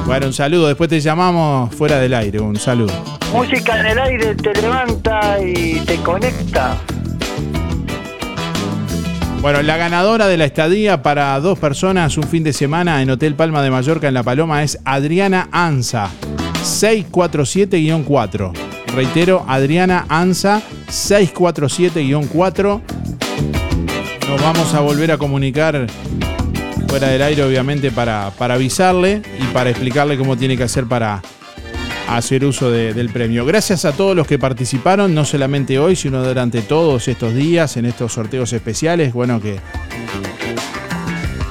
Bueno, un saludo, después te llamamos fuera del aire, un saludo. Música en el aire te levanta y te conecta. Bueno, la ganadora de la estadía para dos personas un fin de semana en Hotel Palma de Mallorca en La Paloma es Adriana Anza, 647-4. Reitero, Adriana Anza, 647-4. Vamos a volver a comunicar fuera del aire, obviamente, para, para avisarle y para explicarle cómo tiene que hacer para hacer uso de- del premio. Gracias a todos los que participaron, no solamente hoy, sino durante todos estos días, en estos sorteos especiales, bueno, que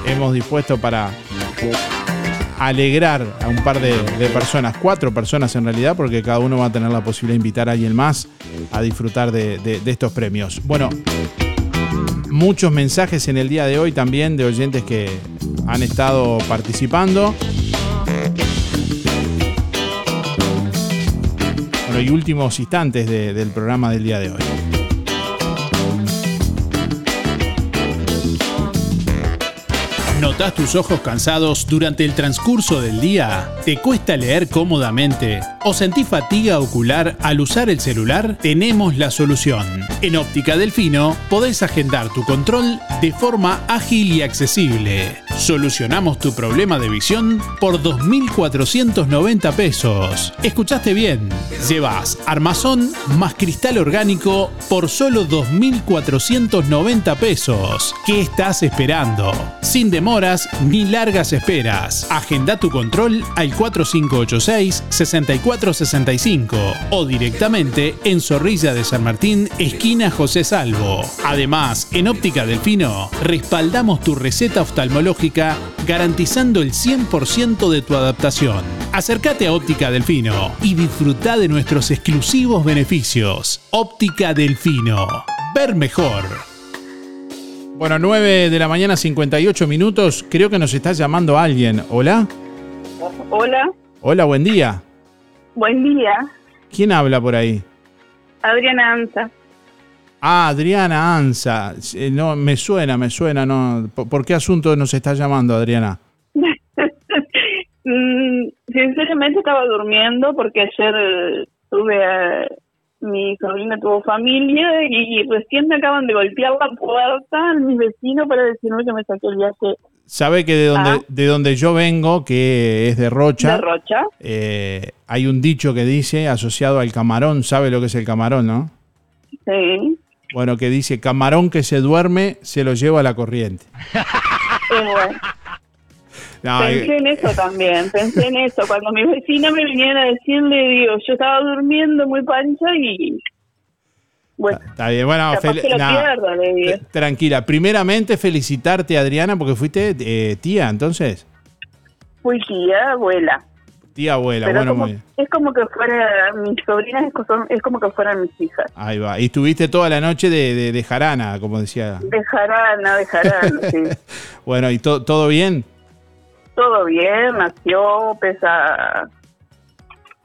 hemos dispuesto para alegrar a un par de, personas, cuatro personas en realidad, porque cada uno va a tener la posibilidad de invitar a alguien más a disfrutar de estos premios. Bueno, muchos mensajes en el día de hoy también de oyentes que han estado participando. Bueno, y últimos instantes de- del programa del día de hoy. ¿Notas tus ojos cansados durante el transcurso del día? ¿Te cuesta leer cómodamente? ¿O sentís fatiga ocular al usar el celular? Tenemos la solución. En Óptica Delfino podés agendar tu control de forma ágil y accesible. Solucionamos tu problema de visión por 2.490 pesos. ¿Escuchaste bien? Llevas armazón más cristal orgánico por solo 2.490 pesos. ¿Qué estás esperando? Sin demoras ni largas esperas. Agenda tu control al 4586-6465 o directamente en Zorrilla de San Martín, esquina José Salvo. Además, en Óptica Delfino, respaldamos tu receta oftalmológica garantizando el 100% de tu adaptación. Acércate a Óptica Delfino y disfruta de nuestros exclusivos beneficios. Óptica Delfino. Ver mejor. Bueno, 9 de la mañana, 58 minutos. Creo que nos está llamando alguien. ¿Hola? Hola, Hola, buen día. buen día. ¿Quién habla por ahí? Adriana Anza. Ah, Adriana Anza. Eh, No, me suena, me suena, no. ¿Por, qué asunto nos está llamando, Adriana? Mm, sinceramente estaba durmiendo porque ayer eh, tuve a mi sobrina tuvo familia y recién me acaban de golpear la puerta mis vecinos para decirme que me saqué el viaje Sabe que de donde, Ah. de donde yo vengo, que es de Rocha, de Rocha. eh, hay un dicho que dice, asociado al camarón, ¿sabe lo que es el camarón, no? Sí. Bueno, que dice, camarón que se duerme, se lo lleva a la corriente. Bueno, No, pensé eh, en eso también, pensé en eso. Cuando mis vecinas me vinieron a decirle, digo, yo estaba durmiendo muy pancha y bueno, está bien, bueno, pierdo, le digo. tranquila. Primeramente, felicitarte, Adriana, porque fuiste eh, tía, entonces. Fui tía, abuela. Tía abuela, Pero bueno, como- muy bien. es como que fuera, mis sobrinas es como que fueran mis hijas. Ahí va. Y estuviste toda la noche de, de- de jarana, como decía. Dejarán, a dejarán, sí. Bueno, ¿y to- todo bien? Todo bien, nació, pesa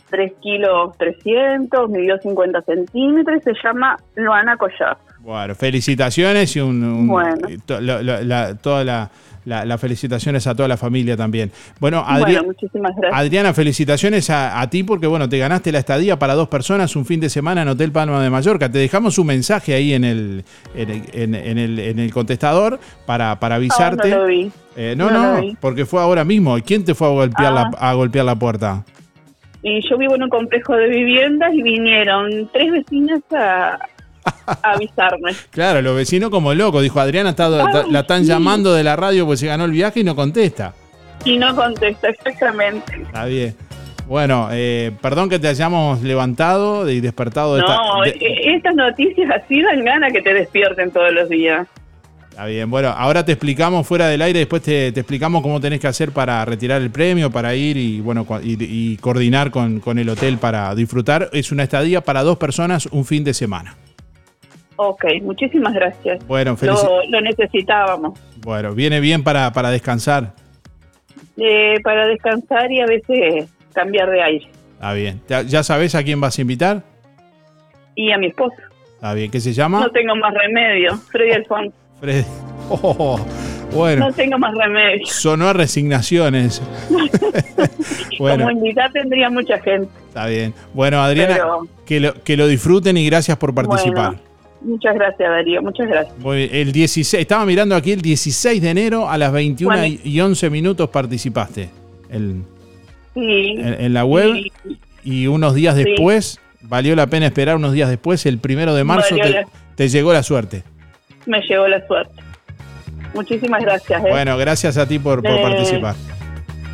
3 kilos 300, midió 50 centímetros y se llama Luana Collar. Bueno, felicitaciones y un, un- Bueno. y to- lo- lo- la- toda la, la- las felicitaciones a toda la familia también. Bueno, Adri- Bueno, muchísimas gracias. Adriana, felicitaciones a, a ti porque bueno, te ganaste la estadía para dos personas un fin de semana en Hotel Palma de Mallorca. Te dejamos un mensaje ahí en el, en, el- en- en el, en el contestador para, para avisarte. Ah, no lo vi. Eh, no, No no, porque fue ahora mismo. ¿Quién te fue a golpear, Ah. la, a golpear la puerta? Y yo vivo en un complejo de viviendas y vinieron tres vecinas a avisarme. Claro, los vecinos como locos. Dijo, Adriana, está- Ah, la están sí. llamando de la radio porque se ganó el viaje y no contesta. Y no contesta, exactamente. Está bien. Bueno, eh, perdón que te hayamos levantado y despertado de No, esta... de- e- estas noticias así dan ganas que te despierten todos los días. Está bien, bueno, ahora te explicamos fuera del aire, después te, te explicamos cómo tenés que hacer para retirar el premio, para ir y bueno y, y coordinar con, con el hotel para disfrutar. Es una estadía para dos personas un fin de semana. Ok, muchísimas gracias. Bueno, Lo, lo necesitábamos. Bueno, viene bien para, para descansar. Eh, para descansar y a veces cambiar de aire. Está bien. ¿Ya- ¿Ya sabes a quién vas a invitar? Y a mi esposo. Está bien. ¿Qué se llama? No tengo más remedio. Freddy Alfonso. Freddy. Oh, bueno, No tengo más remedio. sonó a resignaciones. bueno, Como invitar tendría mucha gente. está bien. Bueno, Adriana, Pero- que, lo, que lo disfruten y gracias por participar. Bueno, muchas gracias, Darío. Muchas gracias. El 16, estaba mirando aquí el 16 de enero a las 21 Bueno. y 11 minutos participaste en, Sí. en- en la web y unos días Sí. después, valió la pena esperar unos días después, el primero de marzo te, la- te llegó la suerte. Me llegó la suerte. Muchísimas gracias. ¿eh? Bueno, gracias a ti por, por Eh, participar.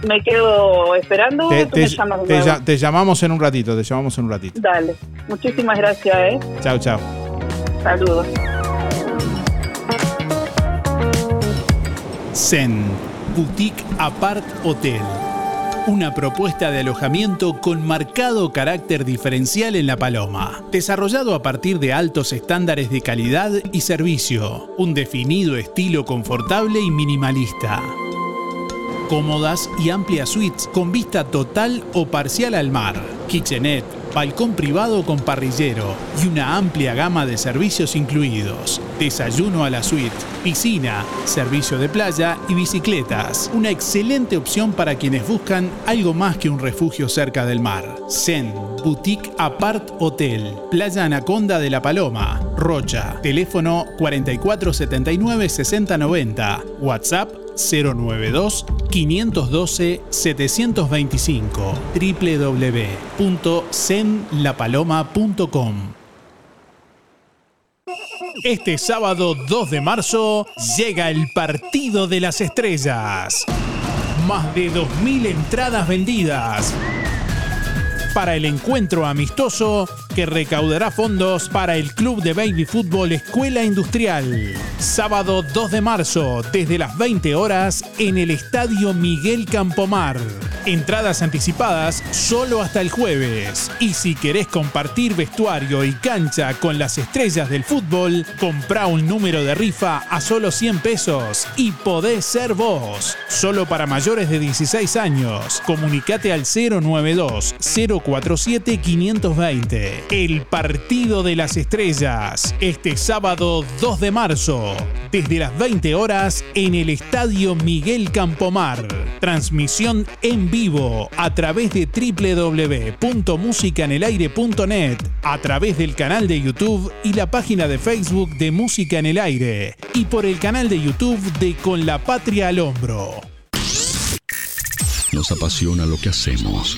Me quedo esperando. Te llamamos en un ratito, te llamamos en un ratito. Dale. Muchísimas gracias. ¿eh? Chao, chao. Saludos. Zen, Boutique Apart Hotel. Una propuesta de alojamiento con marcado carácter diferencial en La Paloma. Desarrollado a partir de altos estándares de calidad y servicio. Un definido estilo confortable y minimalista. Cómodas y amplias suites con vista total o parcial al mar. Kitchenette, balcón privado con parrillero y una amplia gama de servicios incluidos. Desayuno a la suite, piscina, servicio de playa y bicicletas. Una excelente opción para quienes buscan algo más que un refugio cerca del mar. Zen, Boutique Apart Hotel, Playa Anaconda de la Paloma, Rocha. Teléfono 4479-6090. WhatsApp 092-512-725 www.cenlapaloma.com Este sábado 2 de marzo llega el Partido de las Estrellas. Más de 2.000 entradas vendidas para el encuentro amistoso que recaudará fondos para el Club de Baby Fútbol Escuela Industrial. Sábado 2 de marzo, desde las 20 horas, en el Estadio Miguel Campomar. Entradas anticipadas solo hasta el jueves. Y si querés compartir vestuario y cancha con las estrellas del fútbol, compra un número de rifa a solo 100 pesos y podés ser vos. Solo para mayores de 16 años. Comunicate al 092 047 520. El Partido de las Estrellas. Este sábado 2 de marzo, desde las 20 horas, en el Estadio Miguel Campomar. Transmisión en vivo a través de www.musicanelaire.net, a través del canal de YouTube y la página de Facebook de Música en el Aire, y por el canal de YouTube de Con la Patria al Hombro. Nos apasiona lo que hacemos.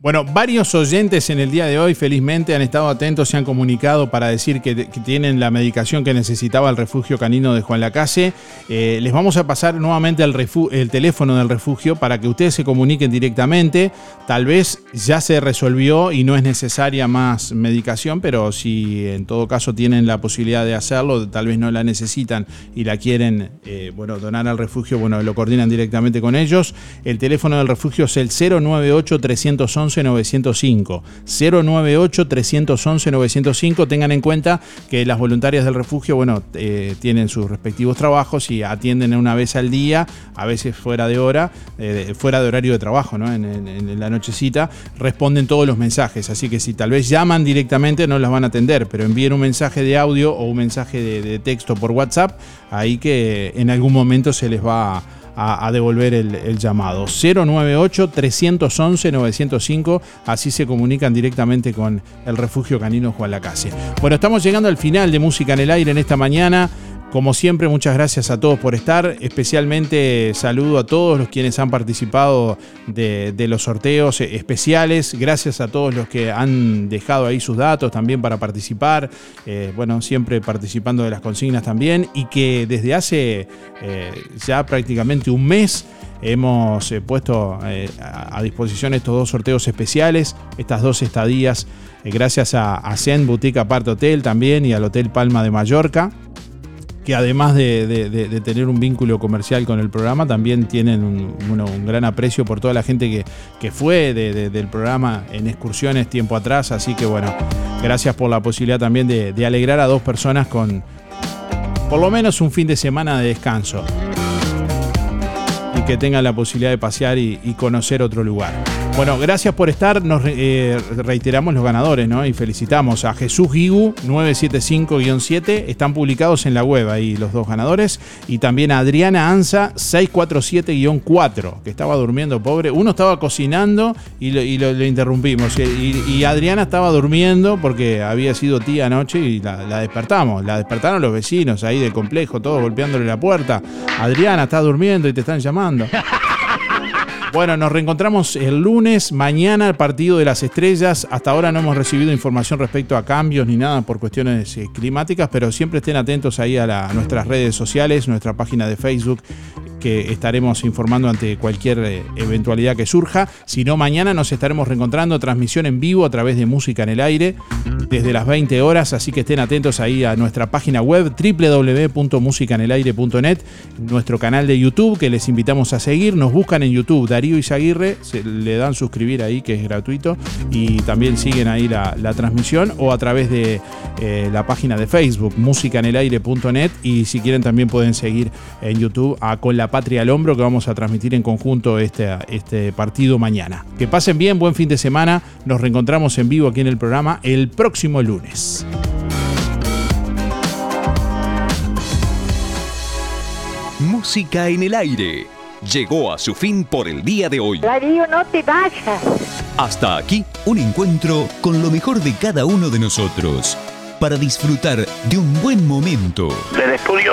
Bueno, varios oyentes en el día de hoy felizmente han estado atentos, se han comunicado para decir que, tienen la medicación que necesitaba el refugio canino de Juan Lacase. Eh, les vamos a pasar nuevamente el teléfono del refugio para que ustedes se comuniquen directamente. Tal vez ya se resolvió y no es necesaria más medicación, pero si en todo caso tienen la posibilidad de hacerlo, tal vez no la necesitan y la quieren eh, bueno, donar al refugio, bueno, lo coordinan directamente con ellos. El teléfono del refugio es el 098 311 905. 098 311 905. Tengan en cuenta que las voluntarias del refugio, bueno, eh, tienen sus respectivos trabajos y atienden una vez al día, a veces fuera de hora, eh, fuera de horario de trabajo, ¿no? En la nochecita, responden todos los mensajes. Así que si tal vez llaman directamente, no las van a atender, pero envíen un mensaje de audio o un mensaje de, de texto por WhatsApp, ahí que en algún momento se les va a a, devolver el, el llamado. 098-311-905, así se comunican directamente con el refugio canino Juan Lacase. Bueno, estamos llegando al final de Música en el Aire en esta mañana. Como siempre, muchas gracias a todos por estar. Especialmente saludo a todos los quienes han participado de, los sorteos especiales. Gracias a todos los que han dejado ahí sus datos también para participar. Eh, bueno, siempre participando de las consignas también. Y que desde hace eh, ya prácticamente un mes hemos eh, puesto a, disposición estos dos sorteos especiales, estas dos estadías. gracias a, a Zen Boutique Apart Hotel también y al Hotel Palma de Mallorca que además de, tener un vínculo comercial con el programa, también tienen un, gran aprecio por toda la gente que, que fue de- de- del programa en excursiones tiempo atrás. Así que bueno, gracias por la posibilidad también de, alegrar a dos personas con por lo menos un fin de semana de descanso. Y que tengan la posibilidad de pasear y conocer otro lugar. Bueno, gracias por estar. Nos eh, reiteramos los ganadores, ¿no? Y felicitamos a Jesús Guigu 975-7. Están publicados en la web ahí los dos ganadores. Y también a Adriana Anza 647-4, que estaba durmiendo, pobre. Uno estaba cocinando y lo, y lo- interrumpimos. Y, y Adriana estaba durmiendo porque había sido tía anoche y la, la despertamos. La despertaron los vecinos ahí del complejo, todos golpeándole la puerta. Adriana, está durmiendo y te están llamando. Bueno, nos reencontramos el lunes, mañana el partido de las estrellas. Hasta ahora no hemos recibido información respecto a cambios ni nada por cuestiones eh, climáticas, pero siempre estén atentos ahí a, nuestras redes sociales, nuestra página de Facebook, que estaremos informando ante cualquier eh, eventualidad que surja. Si no, mañana nos estaremos reencontrando, transmisión en vivo a través de Música en el Aire, desde las 20 horas, así que estén atentos ahí a nuestra página web www.musicanelaire.net, nuestro canal de YouTube que les invitamos a seguir, nos buscan en YouTube Darío Izaguirre, se le dan suscribir ahí que es gratuito y también siguen ahí la, transmisión o a través de eh, la página de Facebook musicanelaire.net y si quieren también pueden seguir en YouTube a Con la Patria al Hombro que vamos a transmitir en conjunto este, este partido mañana. Que pasen bien, buen fin de semana, nos reencontramos en vivo aquí en el programa el próximo lunes. Música en el aire. Llegó a su fin por el día de hoy. Darío, no te vayas. Hasta aquí un encuentro con lo mejor de cada uno de nosotros para disfrutar de un buen momento. Del estudio,